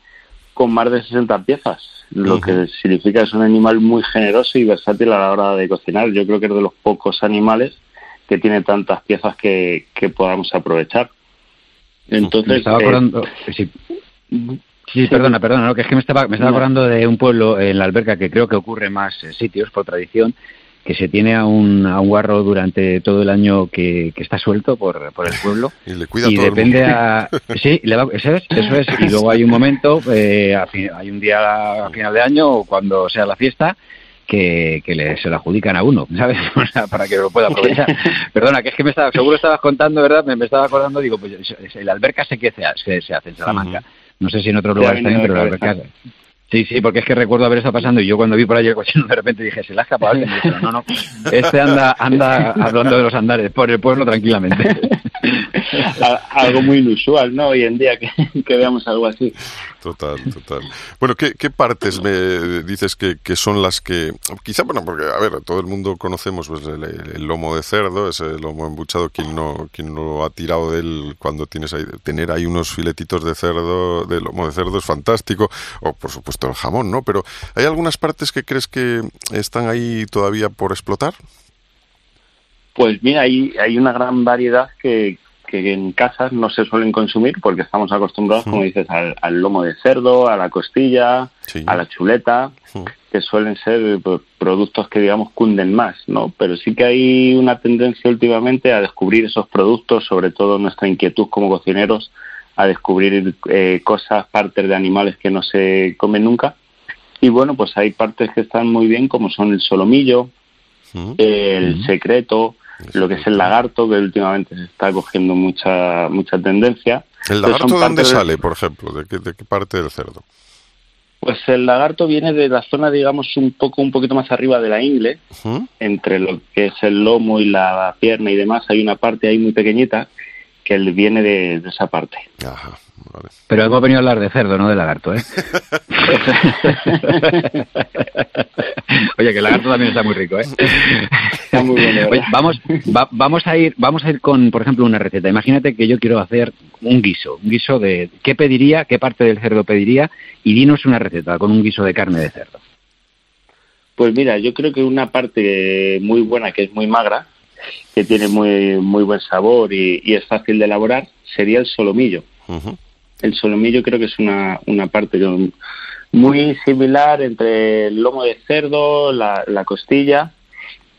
[SPEAKER 11] con más de 60 piezas, lo que significa que es un animal muy generoso y versátil a la hora de cocinar. Yo creo que es de los pocos animales que tiene tantas piezas que, podamos aprovechar. Entonces,
[SPEAKER 6] estaba
[SPEAKER 11] eh,
[SPEAKER 6] acordando, sí. Sí, perdona, perdona, que es que me estaba, me estaba acordando de un pueblo en la alberca que creo que ocurre más sitios por tradición, que se tiene a un, a un guarro durante todo el año que, que está suelto por, por, el pueblo.
[SPEAKER 3] Y le cuida
[SPEAKER 6] y
[SPEAKER 3] todo
[SPEAKER 6] depende a. Sí, le va, eso, es, eso es. Y luego hay un momento, eh, hay un día a final de año, cuando sea la fiesta, que, que le, se lo adjudican a uno, ¿sabes? para que lo pueda aprovechar. Perdona, que es que me estaba, seguro estabas contando, ¿verdad? Me, estaba acordando, digo, pues la alberca sé que se, se, hace en Salamanca. No sé si en otros lugares también, pero la alberca. Sí, sí, porque es que recuerdo haber estado pasando y yo cuando vi por ahí el coche de repente dije, se la ha escapado no, no, este anda, anda hablando de los andares por el pueblo tranquilamente.
[SPEAKER 11] algo muy inusual, ¿no? Hoy en día que veamos algo así.
[SPEAKER 3] Total, total. Bueno, ¿qué, partes me dices que, que, son las que... Quizá, bueno, porque, a ver, todo el mundo conocemos pues, el, lomo de cerdo, ese lomo embuchado, quien no, quien no ha tirado de él cuando tienes ahí, tener ahí unos filetitos de cerdo, de lomo de cerdo es fantástico, o por supuesto el jamón, ¿no? Pero ¿hay algunas partes que crees que están ahí todavía por explotar?
[SPEAKER 11] Pues mira, hay, hay una gran variedad que, que en casas no se suelen consumir porque estamos acostumbrados, como dices, al, lomo de cerdo, a la costilla, a la chuleta, que suelen ser pues, productos que, digamos, cunden más, ¿no? Pero sí que hay una tendencia últimamente a descubrir esos productos, sobre todo nuestra inquietud como cocineros, a descubrir eh, cosas, partes de animales que no se comen nunca. Y bueno, pues hay partes que están muy bien, como son el solomillo, el secreto, lo que es el lagarto, que últimamente se está cogiendo mucha mucha tendencia.
[SPEAKER 3] ¿El lagarto de dónde sale, por ejemplo? ¿De qué, parte del cerdo?
[SPEAKER 11] Pues el lagarto viene de la zona, digamos, un poco un poquito más arriba de la ingle, entre lo que es el lomo y la pierna y demás, hay una parte ahí muy pequeñita que viene de, esa parte.
[SPEAKER 3] Ajá.
[SPEAKER 6] Pero hemos venido a hablar de cerdo, no de lagarto, ¿eh? Oye, que el lagarto también está muy rico, ¿eh?
[SPEAKER 11] Está muy bueno.
[SPEAKER 6] Oye, vamos, vamos a ir, vamos a ir con, por ejemplo, una receta. Imagínate que yo quiero hacer un guiso, un guiso de qué pediría, qué parte del cerdo pediría, y dinos una receta con un guiso de carne de cerdo.
[SPEAKER 11] Pues mira, yo creo que una parte muy buena, que es muy magra, que tiene muy muy buen sabor y, es fácil de elaborar, sería el solomillo el solomillo creo que es una, una parte muy similar entre el lomo de cerdo, la, costilla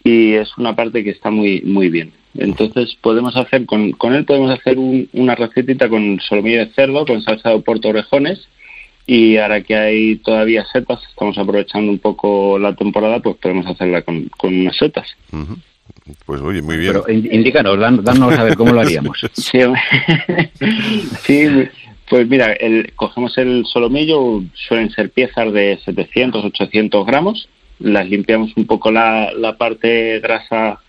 [SPEAKER 11] y es una parte que está muy muy bien. Entonces podemos hacer con, con él podemos hacer una recetita con solomillo de cerdo con salsa de oporto orejones y ahora que hay todavía setas, estamos aprovechando un poco la temporada, pues podemos hacerla con, con unas setas.
[SPEAKER 3] Pues oye, muy bien.
[SPEAKER 6] Pero indícanos, danos a ver cómo lo haríamos.
[SPEAKER 11] sí, sí pues mira, el, cogemos el solomillo, suelen ser piezas de 700, 800 gramos, las limpiamos un poco la, la parte grasa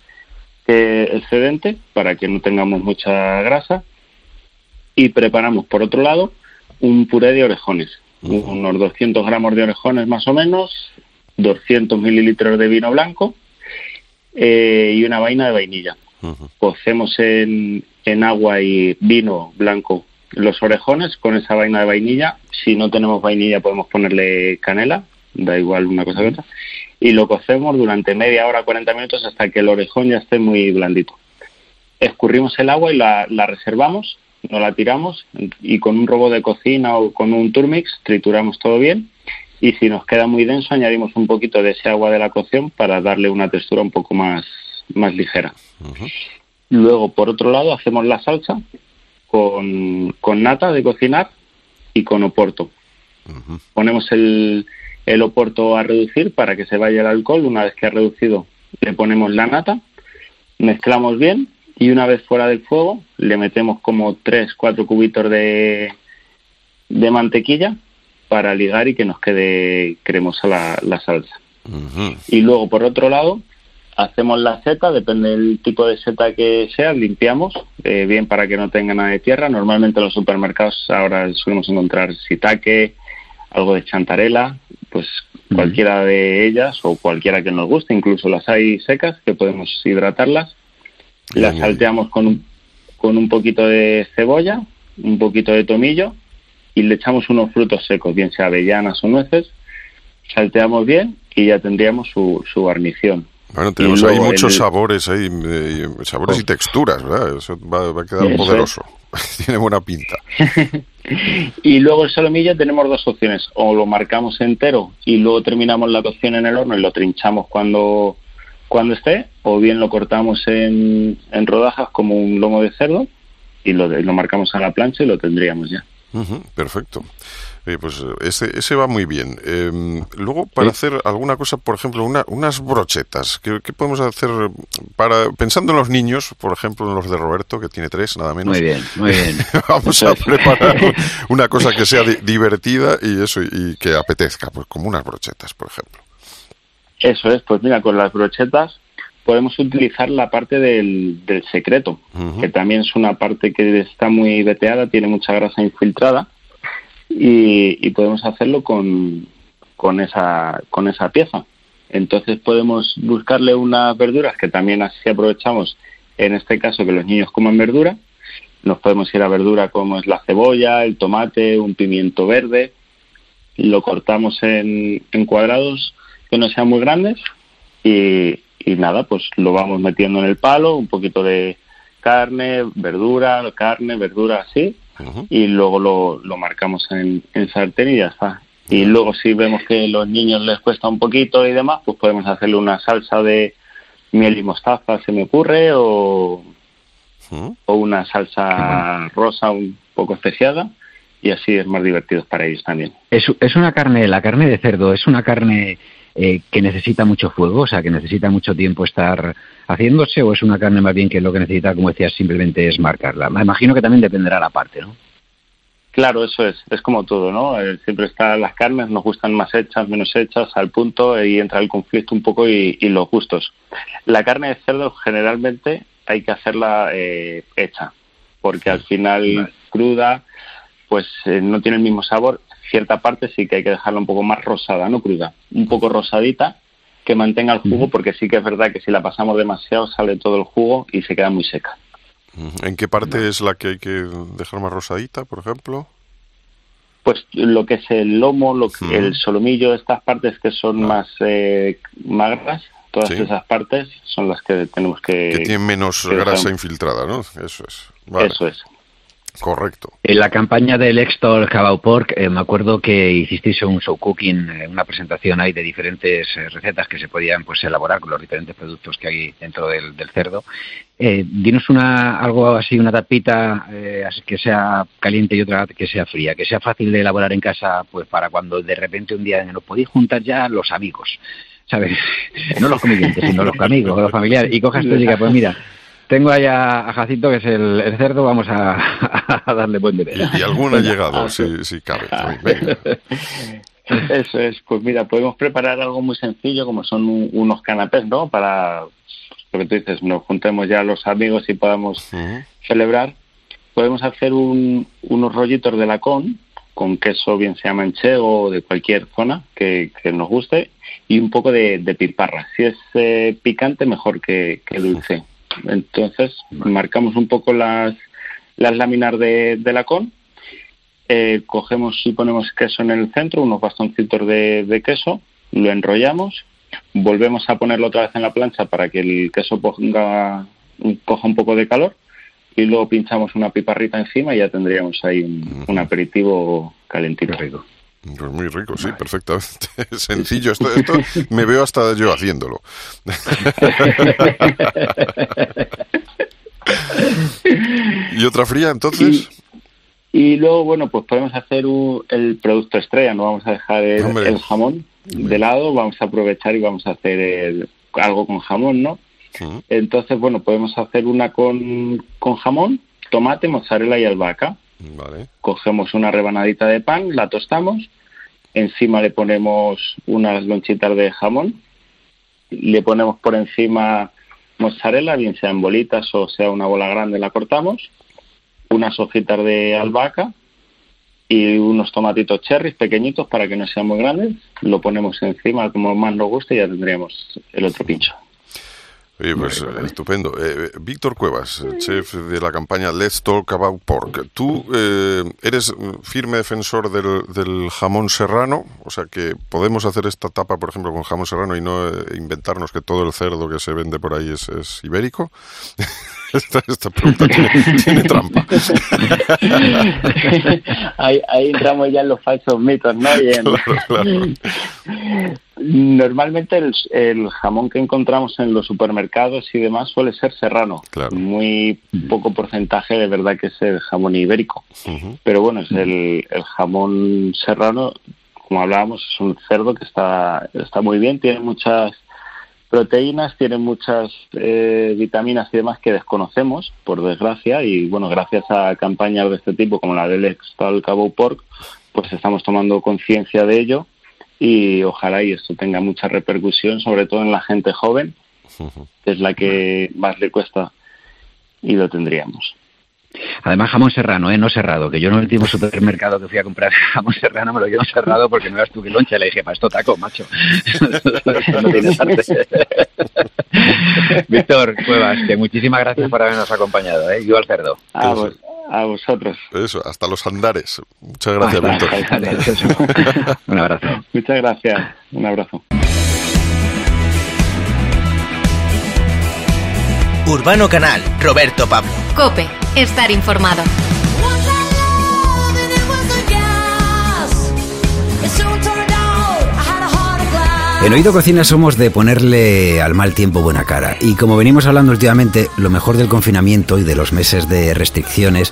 [SPEAKER 11] excedente para que no tengamos mucha grasa y preparamos por otro lado un puré de orejones, unos 200 gramos de orejones más o menos, 200 mililitros de vino blanco eh, y una vaina de vainilla. Cocemos en, en agua y vino blanco los orejones con esa vaina de vainilla. Si no tenemos vainilla podemos ponerle canela, da igual una cosa que otra. Y lo cocemos durante media hora, 40 minutos hasta que el orejón ya esté muy blandito. Escurrimos el agua y la, reservamos, no la tiramos y con un robot de cocina o con un turmix trituramos todo bien. Y si nos queda muy denso añadimos un poquito de ese agua de la cocción para darle una textura un poco más, más ligera. Luego, por otro lado, hacemos la salsa con, con nata de cocinar y con oporto. Ponemos el, el oporto a reducir para que se vaya el alcohol. Una vez que ha reducido, le ponemos la nata, mezclamos bien y una vez fuera del fuego le metemos como 3, 4 cubitos de, de mantequilla para ligar y que nos quede cremosa la, la salsa. Y luego, por otro lado, hacemos la seta, depende del tipo de seta que sea, limpiamos, eh, bien para que no tenga nada de tierra. Normalmente en los supermercados ahora solemos encontrar sitaque, algo de chantarela, pues cualquiera de ellas o cualquiera que nos guste, incluso las hay secas que podemos hidratarlas. Las salteamos con un, con un poquito de cebolla, un poquito de tomillo y le echamos unos frutos secos, bien sea avellanas o nueces. Salteamos bien y ya tendríamos su, su guarnición.
[SPEAKER 3] Bueno, tenemos ahí muchos sabores, ahí, eh, sabores y texturas, ¿verdad? Eso va, va a quedar
[SPEAKER 11] Eso
[SPEAKER 3] poderoso. Tiene buena pinta.
[SPEAKER 11] y luego el solomillo tenemos dos opciones, o lo marcamos entero y luego terminamos la cocción en el horno y lo trinchamos cuando, cuando esté, o bien lo cortamos en, en rodajas como un lomo de cerdo y lo, lo marcamos a la plancha y lo tendríamos ya.
[SPEAKER 3] Perfecto. Eh, pues ese, ese va muy bien. Eh, luego, para hacer alguna cosa, por ejemplo, una, unas brochetas, ¿qué, qué podemos hacer para pensando en los niños, por ejemplo, en los de Roberto, que tiene tres, nada menos?
[SPEAKER 6] Muy bien, muy bien.
[SPEAKER 3] Vamos a preparar una cosa que sea di- divertida y eso, y que apetezca, pues como unas brochetas, por ejemplo.
[SPEAKER 11] Eso es, pues mira, con las brochetas podemos utilizar la parte del, del secreto, que también es una parte que está muy veteada, tiene mucha grasa infiltrada y, y podemos hacerlo con, con, esa, con esa pieza. Entonces podemos buscarle unas verduras que también así aprovechamos, en este caso que los niños coman verdura, nos podemos ir a verdura como es la cebolla, el tomate, un pimiento verde, lo cortamos en, cuadrados que no sean muy grandes y, y nada, pues lo vamos metiendo en el palo, un poquito de carne, verdura, carne, verdura así, y luego lo, lo marcamos en, en sartén y ya está. Y luego si vemos que a los niños les cuesta un poquito y demás, pues podemos hacerle una salsa de miel y mostaza, se me ocurre, o, o una salsa rosa un poco especiada, y así es más divertido para ellos también.
[SPEAKER 6] Es, es una carne, la carne de cerdo, es una carne eh, que necesita mucho fuego, o sea, que necesita mucho tiempo estar haciéndose, o es una carne más bien que lo que necesita, como decías, simplemente es marcarla. Me imagino que también dependerá la parte, ¿no?
[SPEAKER 11] Claro, eso es, es como todo, ¿no? Eh, siempre están las carnes, nos gustan más hechas, menos hechas, al punto, y entra el conflicto un poco y, y los gustos. La carne de cerdo generalmente hay que hacerla eh, hecha, porque al final cruda, pues eh, no tiene el mismo sabor. Cierta parte sí que hay que dejarla un poco más rosada, no cruda, un poco rosadita, que mantenga el jugo, porque sí que es verdad que si la pasamos demasiado sale todo el jugo y se queda muy seca.
[SPEAKER 3] ¿En qué parte es la que hay que dejar más rosadita, por ejemplo?
[SPEAKER 11] Pues lo que es el lomo, lo que- el solomillo, estas partes que son más eh, magras, todas
[SPEAKER 3] Sí.
[SPEAKER 11] esas partes son las que tenemos que...
[SPEAKER 3] Que tienen menos
[SPEAKER 11] que
[SPEAKER 3] grasa infiltrada, ¿no? Eso es. Vale.
[SPEAKER 11] Eso es.
[SPEAKER 3] Correcto.
[SPEAKER 6] En la campaña del Extol Cabao Pork, eh, me acuerdo que hicisteis un show cooking, eh, una presentación ahí de diferentes eh, recetas que se podían pues elaborar con los diferentes productos que hay dentro del, cerdo. Dinos una, algo así, una tapita que sea caliente y otra que sea fría, que sea fácil de elaborar en casa, pues para cuando de repente un día nos podéis juntar ya los amigos, ¿sabes? No los convivientes, sino los amigos, los familiares, y cojas tú y digas, pues mira, tengo allá a Jacinto, que es el, el cerdo, vamos a, a darle buen beber.
[SPEAKER 3] Y, y alguno ha llegado, si, si cabe. Venga.
[SPEAKER 11] Eso es, pues mira, podemos preparar algo muy sencillo como son un- unos canapés, ¿no? Para lo que tú dices, nos juntemos ya los amigos y podamos celebrar. Podemos hacer un- unos rollitos de lacón con queso, bien sea manchego o de cualquier zona que, que nos guste, y un poco de, de piparra. Si es eh, picante, mejor que, que dulce. Entonces, marcamos un poco las, las láminas de, de lacón eh, cogemos y ponemos queso en el centro, unos bastoncitos de, de queso, lo enrollamos, volvemos a ponerlo otra vez en la plancha para que el queso ponga, coja un poco de calor y luego pinchamos una piparrita encima y ya tendríamos ahí un aperitivo calentito.
[SPEAKER 3] Pues muy rico, sí, perfectamente. Sencillo. Esto, esto me veo hasta yo haciéndolo. ¿Y otra fría entonces?
[SPEAKER 11] Y, luego, bueno, pues podemos hacer el producto estrella, no vamos a dejar el, jamón de lado, vamos a aprovechar y vamos a hacer algo con jamón, ¿no? Entonces, bueno, podemos hacer una con, con jamón, tomate, mozzarella y albahaca. Vale. Cogemos una rebanadita de pan, la tostamos, encima le ponemos unas lonchitas de jamón, le ponemos por encima mozzarella, bien sea en bolitas o sea una bola grande, la cortamos, unas hojitas de albahaca y unos tomatitos cherries pequeñitos para que no sean muy grandes, lo ponemos encima como más nos guste y ya tendríamos el otro pincho.
[SPEAKER 3] Oye, pues estupendo. Eh, Víctor Cuevas, chef de la campaña Let's Talk About Pork. ¿Tú eh, eres firme defensor del, del, jamón serrano? O sea, que podemos hacer esta tapa, por ejemplo, con jamón serrano y no eh, inventarnos que todo el cerdo que se vende por ahí es, es ibérico. Esta, pregunta tiene, trampa.
[SPEAKER 11] ahí, entramos ya en los falsos mitos, ¿no? Normalmente el, jamón que encontramos en los supermercados y demás suele ser serrano. Muy poco porcentaje de verdad que es el jamón ibérico. Pero bueno, es el, el jamón serrano, como hablábamos, es un cerdo que está, está muy bien, tiene muchas proteínas, tienen muchas eh, vitaminas y demás que desconocemos, por desgracia, y bueno, gracias a campañas de este tipo como la del Extal Cabo Pork, pues estamos tomando conciencia de ello y ojalá y esto tenga mucha repercusión, sobre todo en la gente joven, que es la que más le cuesta y lo tendríamos.
[SPEAKER 6] Además, jamón serrano, ¿eh? No cerrado, que yo en el último supermercado que fui a comprar jamón serrano me lo llevo cerrado porque no eras tú que loncha. Le dije, para esto taco, macho. no tienes arte. Víctor Cuevas, que muchísimas gracias por habernos acompañado, ¿eh? Yo al cerdo.
[SPEAKER 11] A, vosotros.
[SPEAKER 3] Eso, hasta los andares. Muchas gracias, Víctor.
[SPEAKER 6] Un abrazo.
[SPEAKER 11] Muchas gracias. Un abrazo.
[SPEAKER 2] Urbano Canal, Roberto Pablo.
[SPEAKER 1] Cope, estar informado.
[SPEAKER 4] En Oído Cocina somos de ponerle al mal tiempo buena cara. Y como venimos hablando últimamente, lo mejor del confinamiento y de los meses de restricciones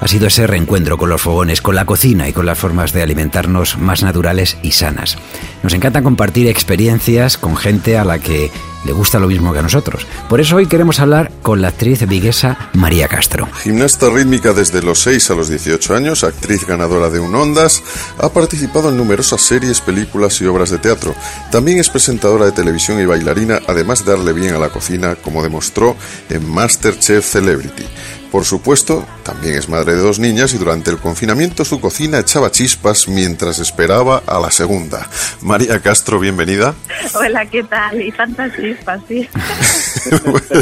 [SPEAKER 4] ha sido ese reencuentro con los fogones, con la cocina y con las formas de alimentarnos más naturales y sanas. Nos encanta compartir experiencias con gente a la que le gusta lo mismo que a nosotros. Por eso hoy queremos hablar con la actriz viguesa María Castro.
[SPEAKER 3] Gimnasta rítmica desde los 6 a los 18 años, actriz ganadora de un Ondas, ha participado en numerosas series, películas y obras de teatro. También es presentadora de televisión y bailarina, además de darle bien a la cocina, como demostró en Masterchef Celebrity. Por supuesto, también es madre de dos niñas y durante el confinamiento su cocina echaba chispas mientras esperaba a la segunda. María Castro, bienvenida.
[SPEAKER 12] Hola, ¿qué tal? Y tantas chispas, sí.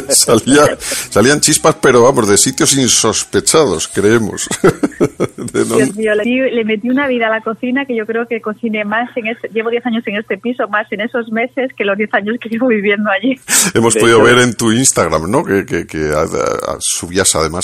[SPEAKER 3] salían chispas, pero vamos, de sitios insospechados, creemos.
[SPEAKER 12] Dios mío, le, metí una vida a la cocina que yo creo que cociné más en este, llevo 10 años en este piso, más en esos meses que los 10 años que llevo viviendo allí.
[SPEAKER 3] Hemos podido ver en tu Instagram, ¿no? Que, que, que subías además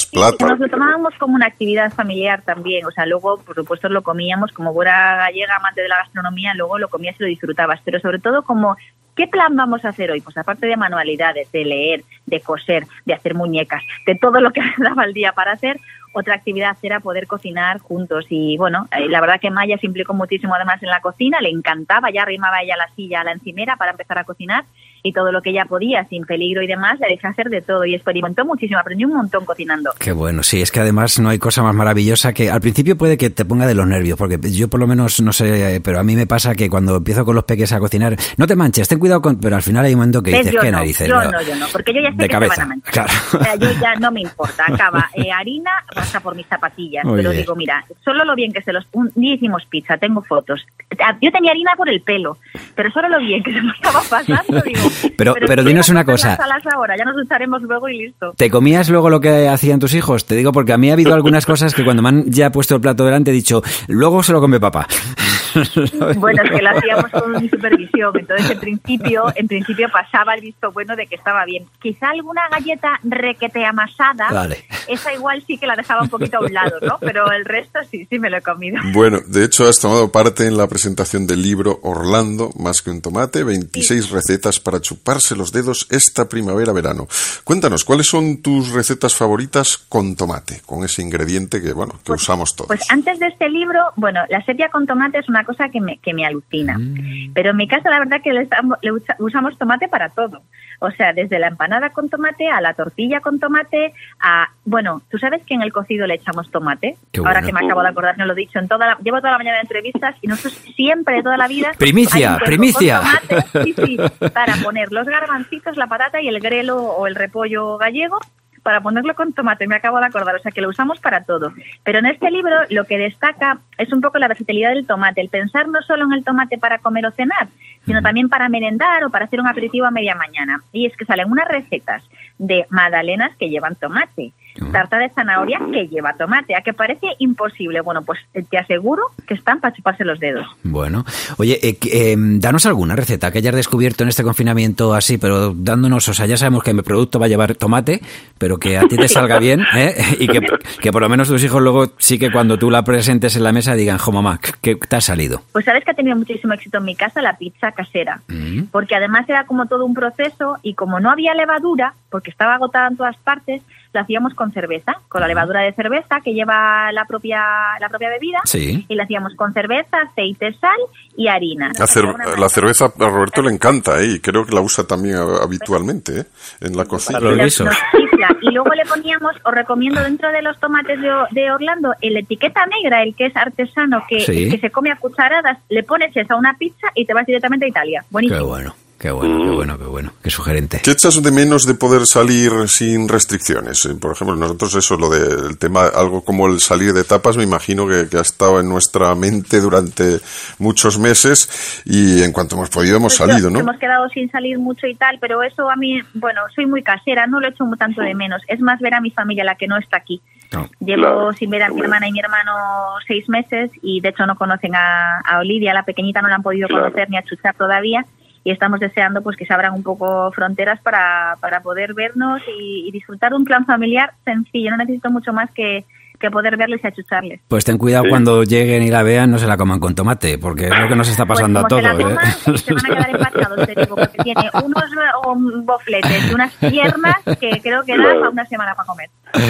[SPEAKER 12] nos lo tomábamos como una actividad familiar también, o sea, luego, por supuesto, lo comíamos como buena gallega, amante de la gastronomía, luego lo comías y lo disfrutabas, pero sobre todo como ¿Qué plan vamos a hacer hoy? Pues aparte de manualidades, de leer, de coser, de hacer muñecas, de todo lo que daba el día para hacer, otra actividad era poder cocinar juntos. Y bueno, eh, la verdad que Maya se implicó muchísimo además en la cocina, le encantaba, ya arrimaba ella la silla a la encimera para empezar a cocinar y todo lo que ella podía, sin peligro y demás, le dejé hacer de todo y experimentó muchísimo, aprendió un montón cocinando.
[SPEAKER 4] Qué bueno, sí, es que además no hay cosa más maravillosa que al principio puede que te ponga de los nervios, porque yo por lo menos no sé, pero a mí me pasa que cuando empiezo con los peques a cocinar, no te manches, ten cuidado con, pero al final hay un momento que dices, ¿qué narices?
[SPEAKER 12] Yo no, yo no, porque yo ya sé que se van a manchar. O sea, yo ya no me importa, acaba eh, harina, pasa por mis zapatillas, pero digo, mira, solo lo bien que se los, un día hicimos pizza, tengo fotos, yo tenía harina por el pelo, pero solo lo bien que se me estaba pasando, digo,
[SPEAKER 4] pero, pero, pero dinos una cosa.
[SPEAKER 12] Ahora, ya nos usaremos luego y listo.
[SPEAKER 4] ¿Te comías luego lo que hacían tus hijos? Te digo porque a mí ha habido algunas cosas que cuando me han ya puesto el plato delante he dicho, luego se lo come papá.
[SPEAKER 12] Bueno, es que lo hacíamos con supervisión, entonces en principio, en principio pasaba el visto bueno de que estaba bien. Quizá alguna galleta requete amasada, esa igual sí que la dejaba un poquito a un lado, ¿no? Pero el resto sí, sí me lo he comido.
[SPEAKER 3] Bueno, de hecho has tomado parte en la presentación del libro Orlando, más que un tomate, 26 recetas para chuparse los dedos esta primavera-verano. Cuéntanos, ¿cuáles son tus recetas favoritas con tomate, con ese ingrediente que, bueno, que
[SPEAKER 12] Pues-
[SPEAKER 3] usamos todos?
[SPEAKER 12] Pues antes de este libro, bueno, la sepia con tomate es una cosa que me, que me alucina.
[SPEAKER 3] Mm.
[SPEAKER 12] Pero en mi casa la verdad que le, estamos- le usa- usamos tomate para todo. O sea, desde la empanada con tomate a la tortilla con tomate a... Bueno, ¿tú sabes que en el cocido le echamos tomate?
[SPEAKER 4] Qué
[SPEAKER 12] Ahora que me acabo de acordar, no lo he dicho. En toda la- llevo toda la mañana de entrevistas y nosotros siempre, toda la vida...
[SPEAKER 4] Primicia, primicia.
[SPEAKER 12] con tomate, sí, sí, para poner los garbancitos, la patata y el grelo o el repollo gallego para ponerlo con tomate, me acabo de acordar, o sea que lo usamos para todo. Pero en este libro lo que destaca es un poco la versatilidad del tomate, el pensar no solo en el tomate para comer o cenar, sino también para merendar o para hacer un aperitivo a media mañana. Y es que salen unas recetas de magdalenas que llevan tomate, tarta de zanahoria que lleva tomate, a que parece imposible. Bueno, pues eh, te aseguro que están para chuparse los dedos.
[SPEAKER 4] Bueno, oye, eh, eh, danos alguna receta que hayas descubierto en este confinamiento así, pero dándonos, o sea, ya sabemos que mi producto va a llevar tomate, pero que a ti te salga bien, ¿eh? Y que, que por lo menos tus hijos luego sí que cuando tú la presentes en la mesa digan, jo mamá, que te ha salido.
[SPEAKER 12] Pues sabes que ha tenido muchísimo éxito en mi casa la pizza casera, porque además era como todo un proceso y como no había levadura, porque estaba agotada en todas partes, lo hacíamos con cerveza, con la levadura de cerveza que lleva la propia la propia bebida,
[SPEAKER 3] Sí.
[SPEAKER 12] y la hacíamos con cerveza, aceite, sal y harina.
[SPEAKER 3] La, cer- la cerveza a Roberto le encanta, ¿eh? Y creo que la usa también a- habitualmente, ¿eh? En la cocina.
[SPEAKER 12] Y luego le poníamos, os recomiendo dentro de los tomates de, Orlando, el etiqueta negra, el que es artesano, que,
[SPEAKER 4] Sí.
[SPEAKER 12] que se come a cucharadas, le pones eso a una pizza y te vas directamente a Italia. Buenísimo.
[SPEAKER 4] Qué bueno, qué bueno, qué bueno, qué bueno, qué sugerente.
[SPEAKER 3] ¿Qué echas de menos de poder salir sin restricciones? Eh, Por ejemplo, nosotros eso, lo del tema, algo como el salir de tapas, me imagino que, que ha estado en nuestra mente durante muchos meses y en cuanto hemos podido hemos
[SPEAKER 12] Pues
[SPEAKER 3] salido,
[SPEAKER 12] yo-
[SPEAKER 3] ¿no?
[SPEAKER 12] Hemos quedado sin salir mucho y tal, pero eso a mí, bueno, soy muy casera, no lo echo tanto de menos. Es más ver a mi familia, la que no está aquí. Llevo
[SPEAKER 13] Claro.
[SPEAKER 12] sin ver a mi hermana y mi hermano seis meses y de hecho no conocen a, a Olivia, la pequeñita no la han podido
[SPEAKER 13] Claro.
[SPEAKER 12] conocer ni a chuchar todavía y estamos deseando pues que se abran un poco fronteras para, para poder vernos y, y disfrutar de un plan familiar sencillo. No necesito mucho más que, que poder verles y achucharles.
[SPEAKER 4] Pues ten cuidado cuando lleguen y la vean, no se la coman con tomate, porque es lo que nos está pasando a
[SPEAKER 12] Pues como
[SPEAKER 4] todos.
[SPEAKER 12] se la
[SPEAKER 4] ¿eh?
[SPEAKER 12] coman, se van a quedar empachados, te digo, porque tiene unos um, bofletes y unas piernas que creo que da para una semana para comer.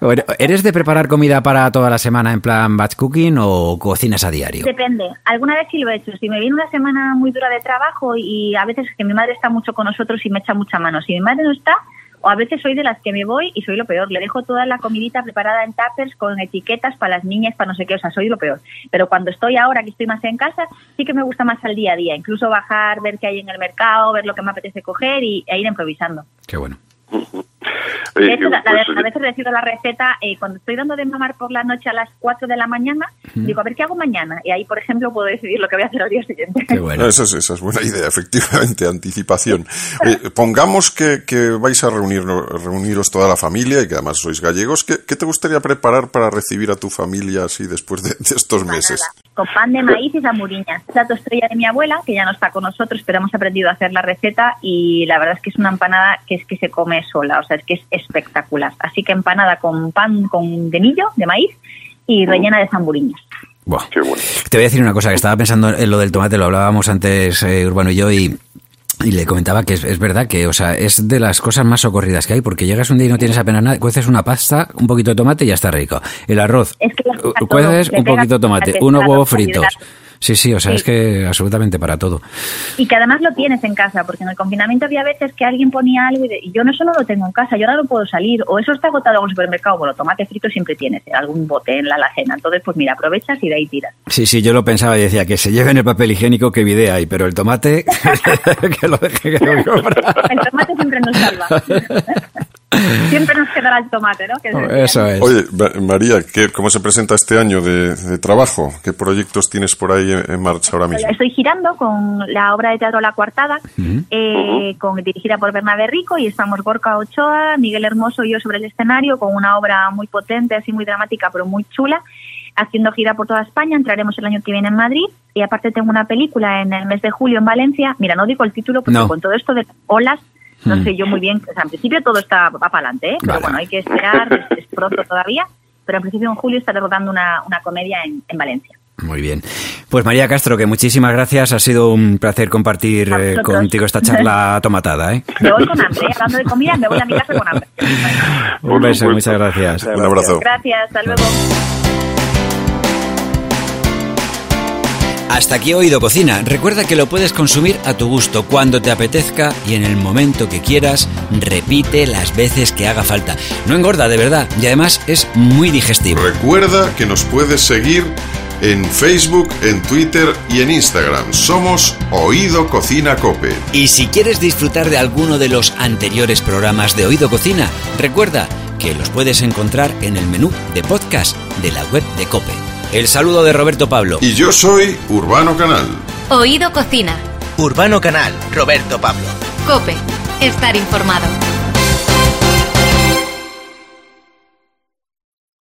[SPEAKER 4] Bueno, ¿Eres de preparar comida para toda la semana en plan batch cooking o cocinas a diario?
[SPEAKER 12] Depende. Alguna vez sí lo he hecho. Si me viene una semana muy dura de trabajo y a veces que mi madre está mucho con nosotros y me echa mucha mano. Si mi madre no está, o a veces soy de las que me voy y soy lo peor. Le dejo toda la comidita preparada en tuppers con etiquetas para las niñas, para no sé qué. O sea, soy lo peor. Pero cuando estoy ahora, que estoy más en casa, sí que me gusta más al día a día. Incluso bajar, ver qué hay en el mercado, ver lo que me apetece coger y, e ir improvisando.
[SPEAKER 4] Qué bueno.
[SPEAKER 12] De hecho, la- la-
[SPEAKER 13] pues,
[SPEAKER 12] a veces decido la receta, eh, cuando estoy dando de mamar por la noche a las 4 de la mañana, digo, a ver qué hago mañana. Y ahí, por ejemplo, puedo decidir lo que voy a hacer al día siguiente.
[SPEAKER 3] No, esa, es, esa es buena idea, efectivamente, anticipación. Eh, pongamos que, que vais a reunirnos, reuniros toda la familia y que además sois gallegos. ¿Qué, qué te gustaría preparar para recibir a tu familia así después de, de estos meses?
[SPEAKER 12] Con pan de maíz y zamburiñas. Plato estrella de mi abuela, que ya no está con nosotros, pero hemos aprendido a hacer la receta y la verdad es que es una empanada que es que se come sola, o sea, es que es espectacular. Así que empanada con pan con de millo, de maíz y rellena de zamburiñas.
[SPEAKER 4] Buah. Te voy a decir una cosa, que estaba pensando en lo del tomate, lo hablábamos antes eh, Urbano y yo y... Y le comentaba que es, es verdad que, o sea, es de las cosas más socorridas que hay, porque llegas un día y no tienes apenas nada, cueces una pasta, un poquito de tomate y ya está rico. El arroz,
[SPEAKER 12] Es que todo,
[SPEAKER 4] cueces un poquito de tomate, unos huevos fritos. Sí, sí, o sea, es que absolutamente para todo.
[SPEAKER 12] Y que además lo tienes en casa, porque en el confinamiento había veces que alguien ponía algo y, de- y yo no eso no lo tengo en casa, yo ahora no puedo salir, o eso está agotado en el supermercado, bueno, tomate frito siempre tienes, eh, algún bote en la alacena, entonces pues mira, aprovechas y de ahí tiras.
[SPEAKER 4] Sí, sí, yo lo pensaba y decía que se lleven el papel higiénico, que idea hay, pero el tomate, que lo deje que lo.
[SPEAKER 12] El tomate siempre nos salva. siempre nos quedará el tomate, ¿no? Que
[SPEAKER 4] Oh,
[SPEAKER 12] es-
[SPEAKER 3] Oye, Ma- María, ¿qué, ¿cómo se presenta este año de, de trabajo? ¿Qué proyectos tienes por ahí en, en marcha ahora mismo?
[SPEAKER 12] Estoy girando con la obra de teatro La Cuartada, eh, con, dirigida por Bernabé Rico, y estamos Gorka Ochoa, Miguel Hermoso y yo sobre el escenario, con una obra muy potente, así muy dramática, pero muy chula, haciendo gira por toda España. Entraremos el año que viene en Madrid y aparte tengo una película en el mes de julio en Valencia. Mira, no digo el título porque
[SPEAKER 4] No.
[SPEAKER 12] con todo esto de olas no
[SPEAKER 4] Mm.
[SPEAKER 12] sé yo muy bien. O sea, en principio todo está va para adelante, ¿eh? pero
[SPEAKER 4] Vale.
[SPEAKER 12] bueno, hay que esperar, es, es pronto todavía. Pero en principio en julio estaré rodando una, una comedia en, en Valencia.
[SPEAKER 4] Muy bien. Pues María Castro, que muchísimas gracias. Ha sido un placer compartir eh, contigo esta charla tomatada. ¿eh?
[SPEAKER 12] Me voy con hambre, hablando de comida, me voy a mi casa con hambre.
[SPEAKER 4] Un beso, muchas gracias.
[SPEAKER 3] Un abrazo.
[SPEAKER 12] Gracias, hasta luego.
[SPEAKER 4] Hasta aquí Oído Cocina. Recuerda que lo puedes consumir a tu gusto, cuando te apetezca y en el momento que quieras. Repite las veces que haga falta. No engorda, de verdad, y además es muy digestivo.
[SPEAKER 3] Recuerda que nos puedes seguir en Facebook, en Twitter y en Instagram. Somos Oído Cocina Cope.
[SPEAKER 4] Y si quieres disfrutar de alguno de los anteriores programas de Oído Cocina, recuerda que los puedes encontrar en el menú de podcast de la web de Cope. El saludo de Roberto Pablo.
[SPEAKER 3] Y yo soy Urbano Canal.
[SPEAKER 1] Oído Cocina.
[SPEAKER 2] Urbano Canal, Roberto Pablo.
[SPEAKER 1] Cope. Estar informado.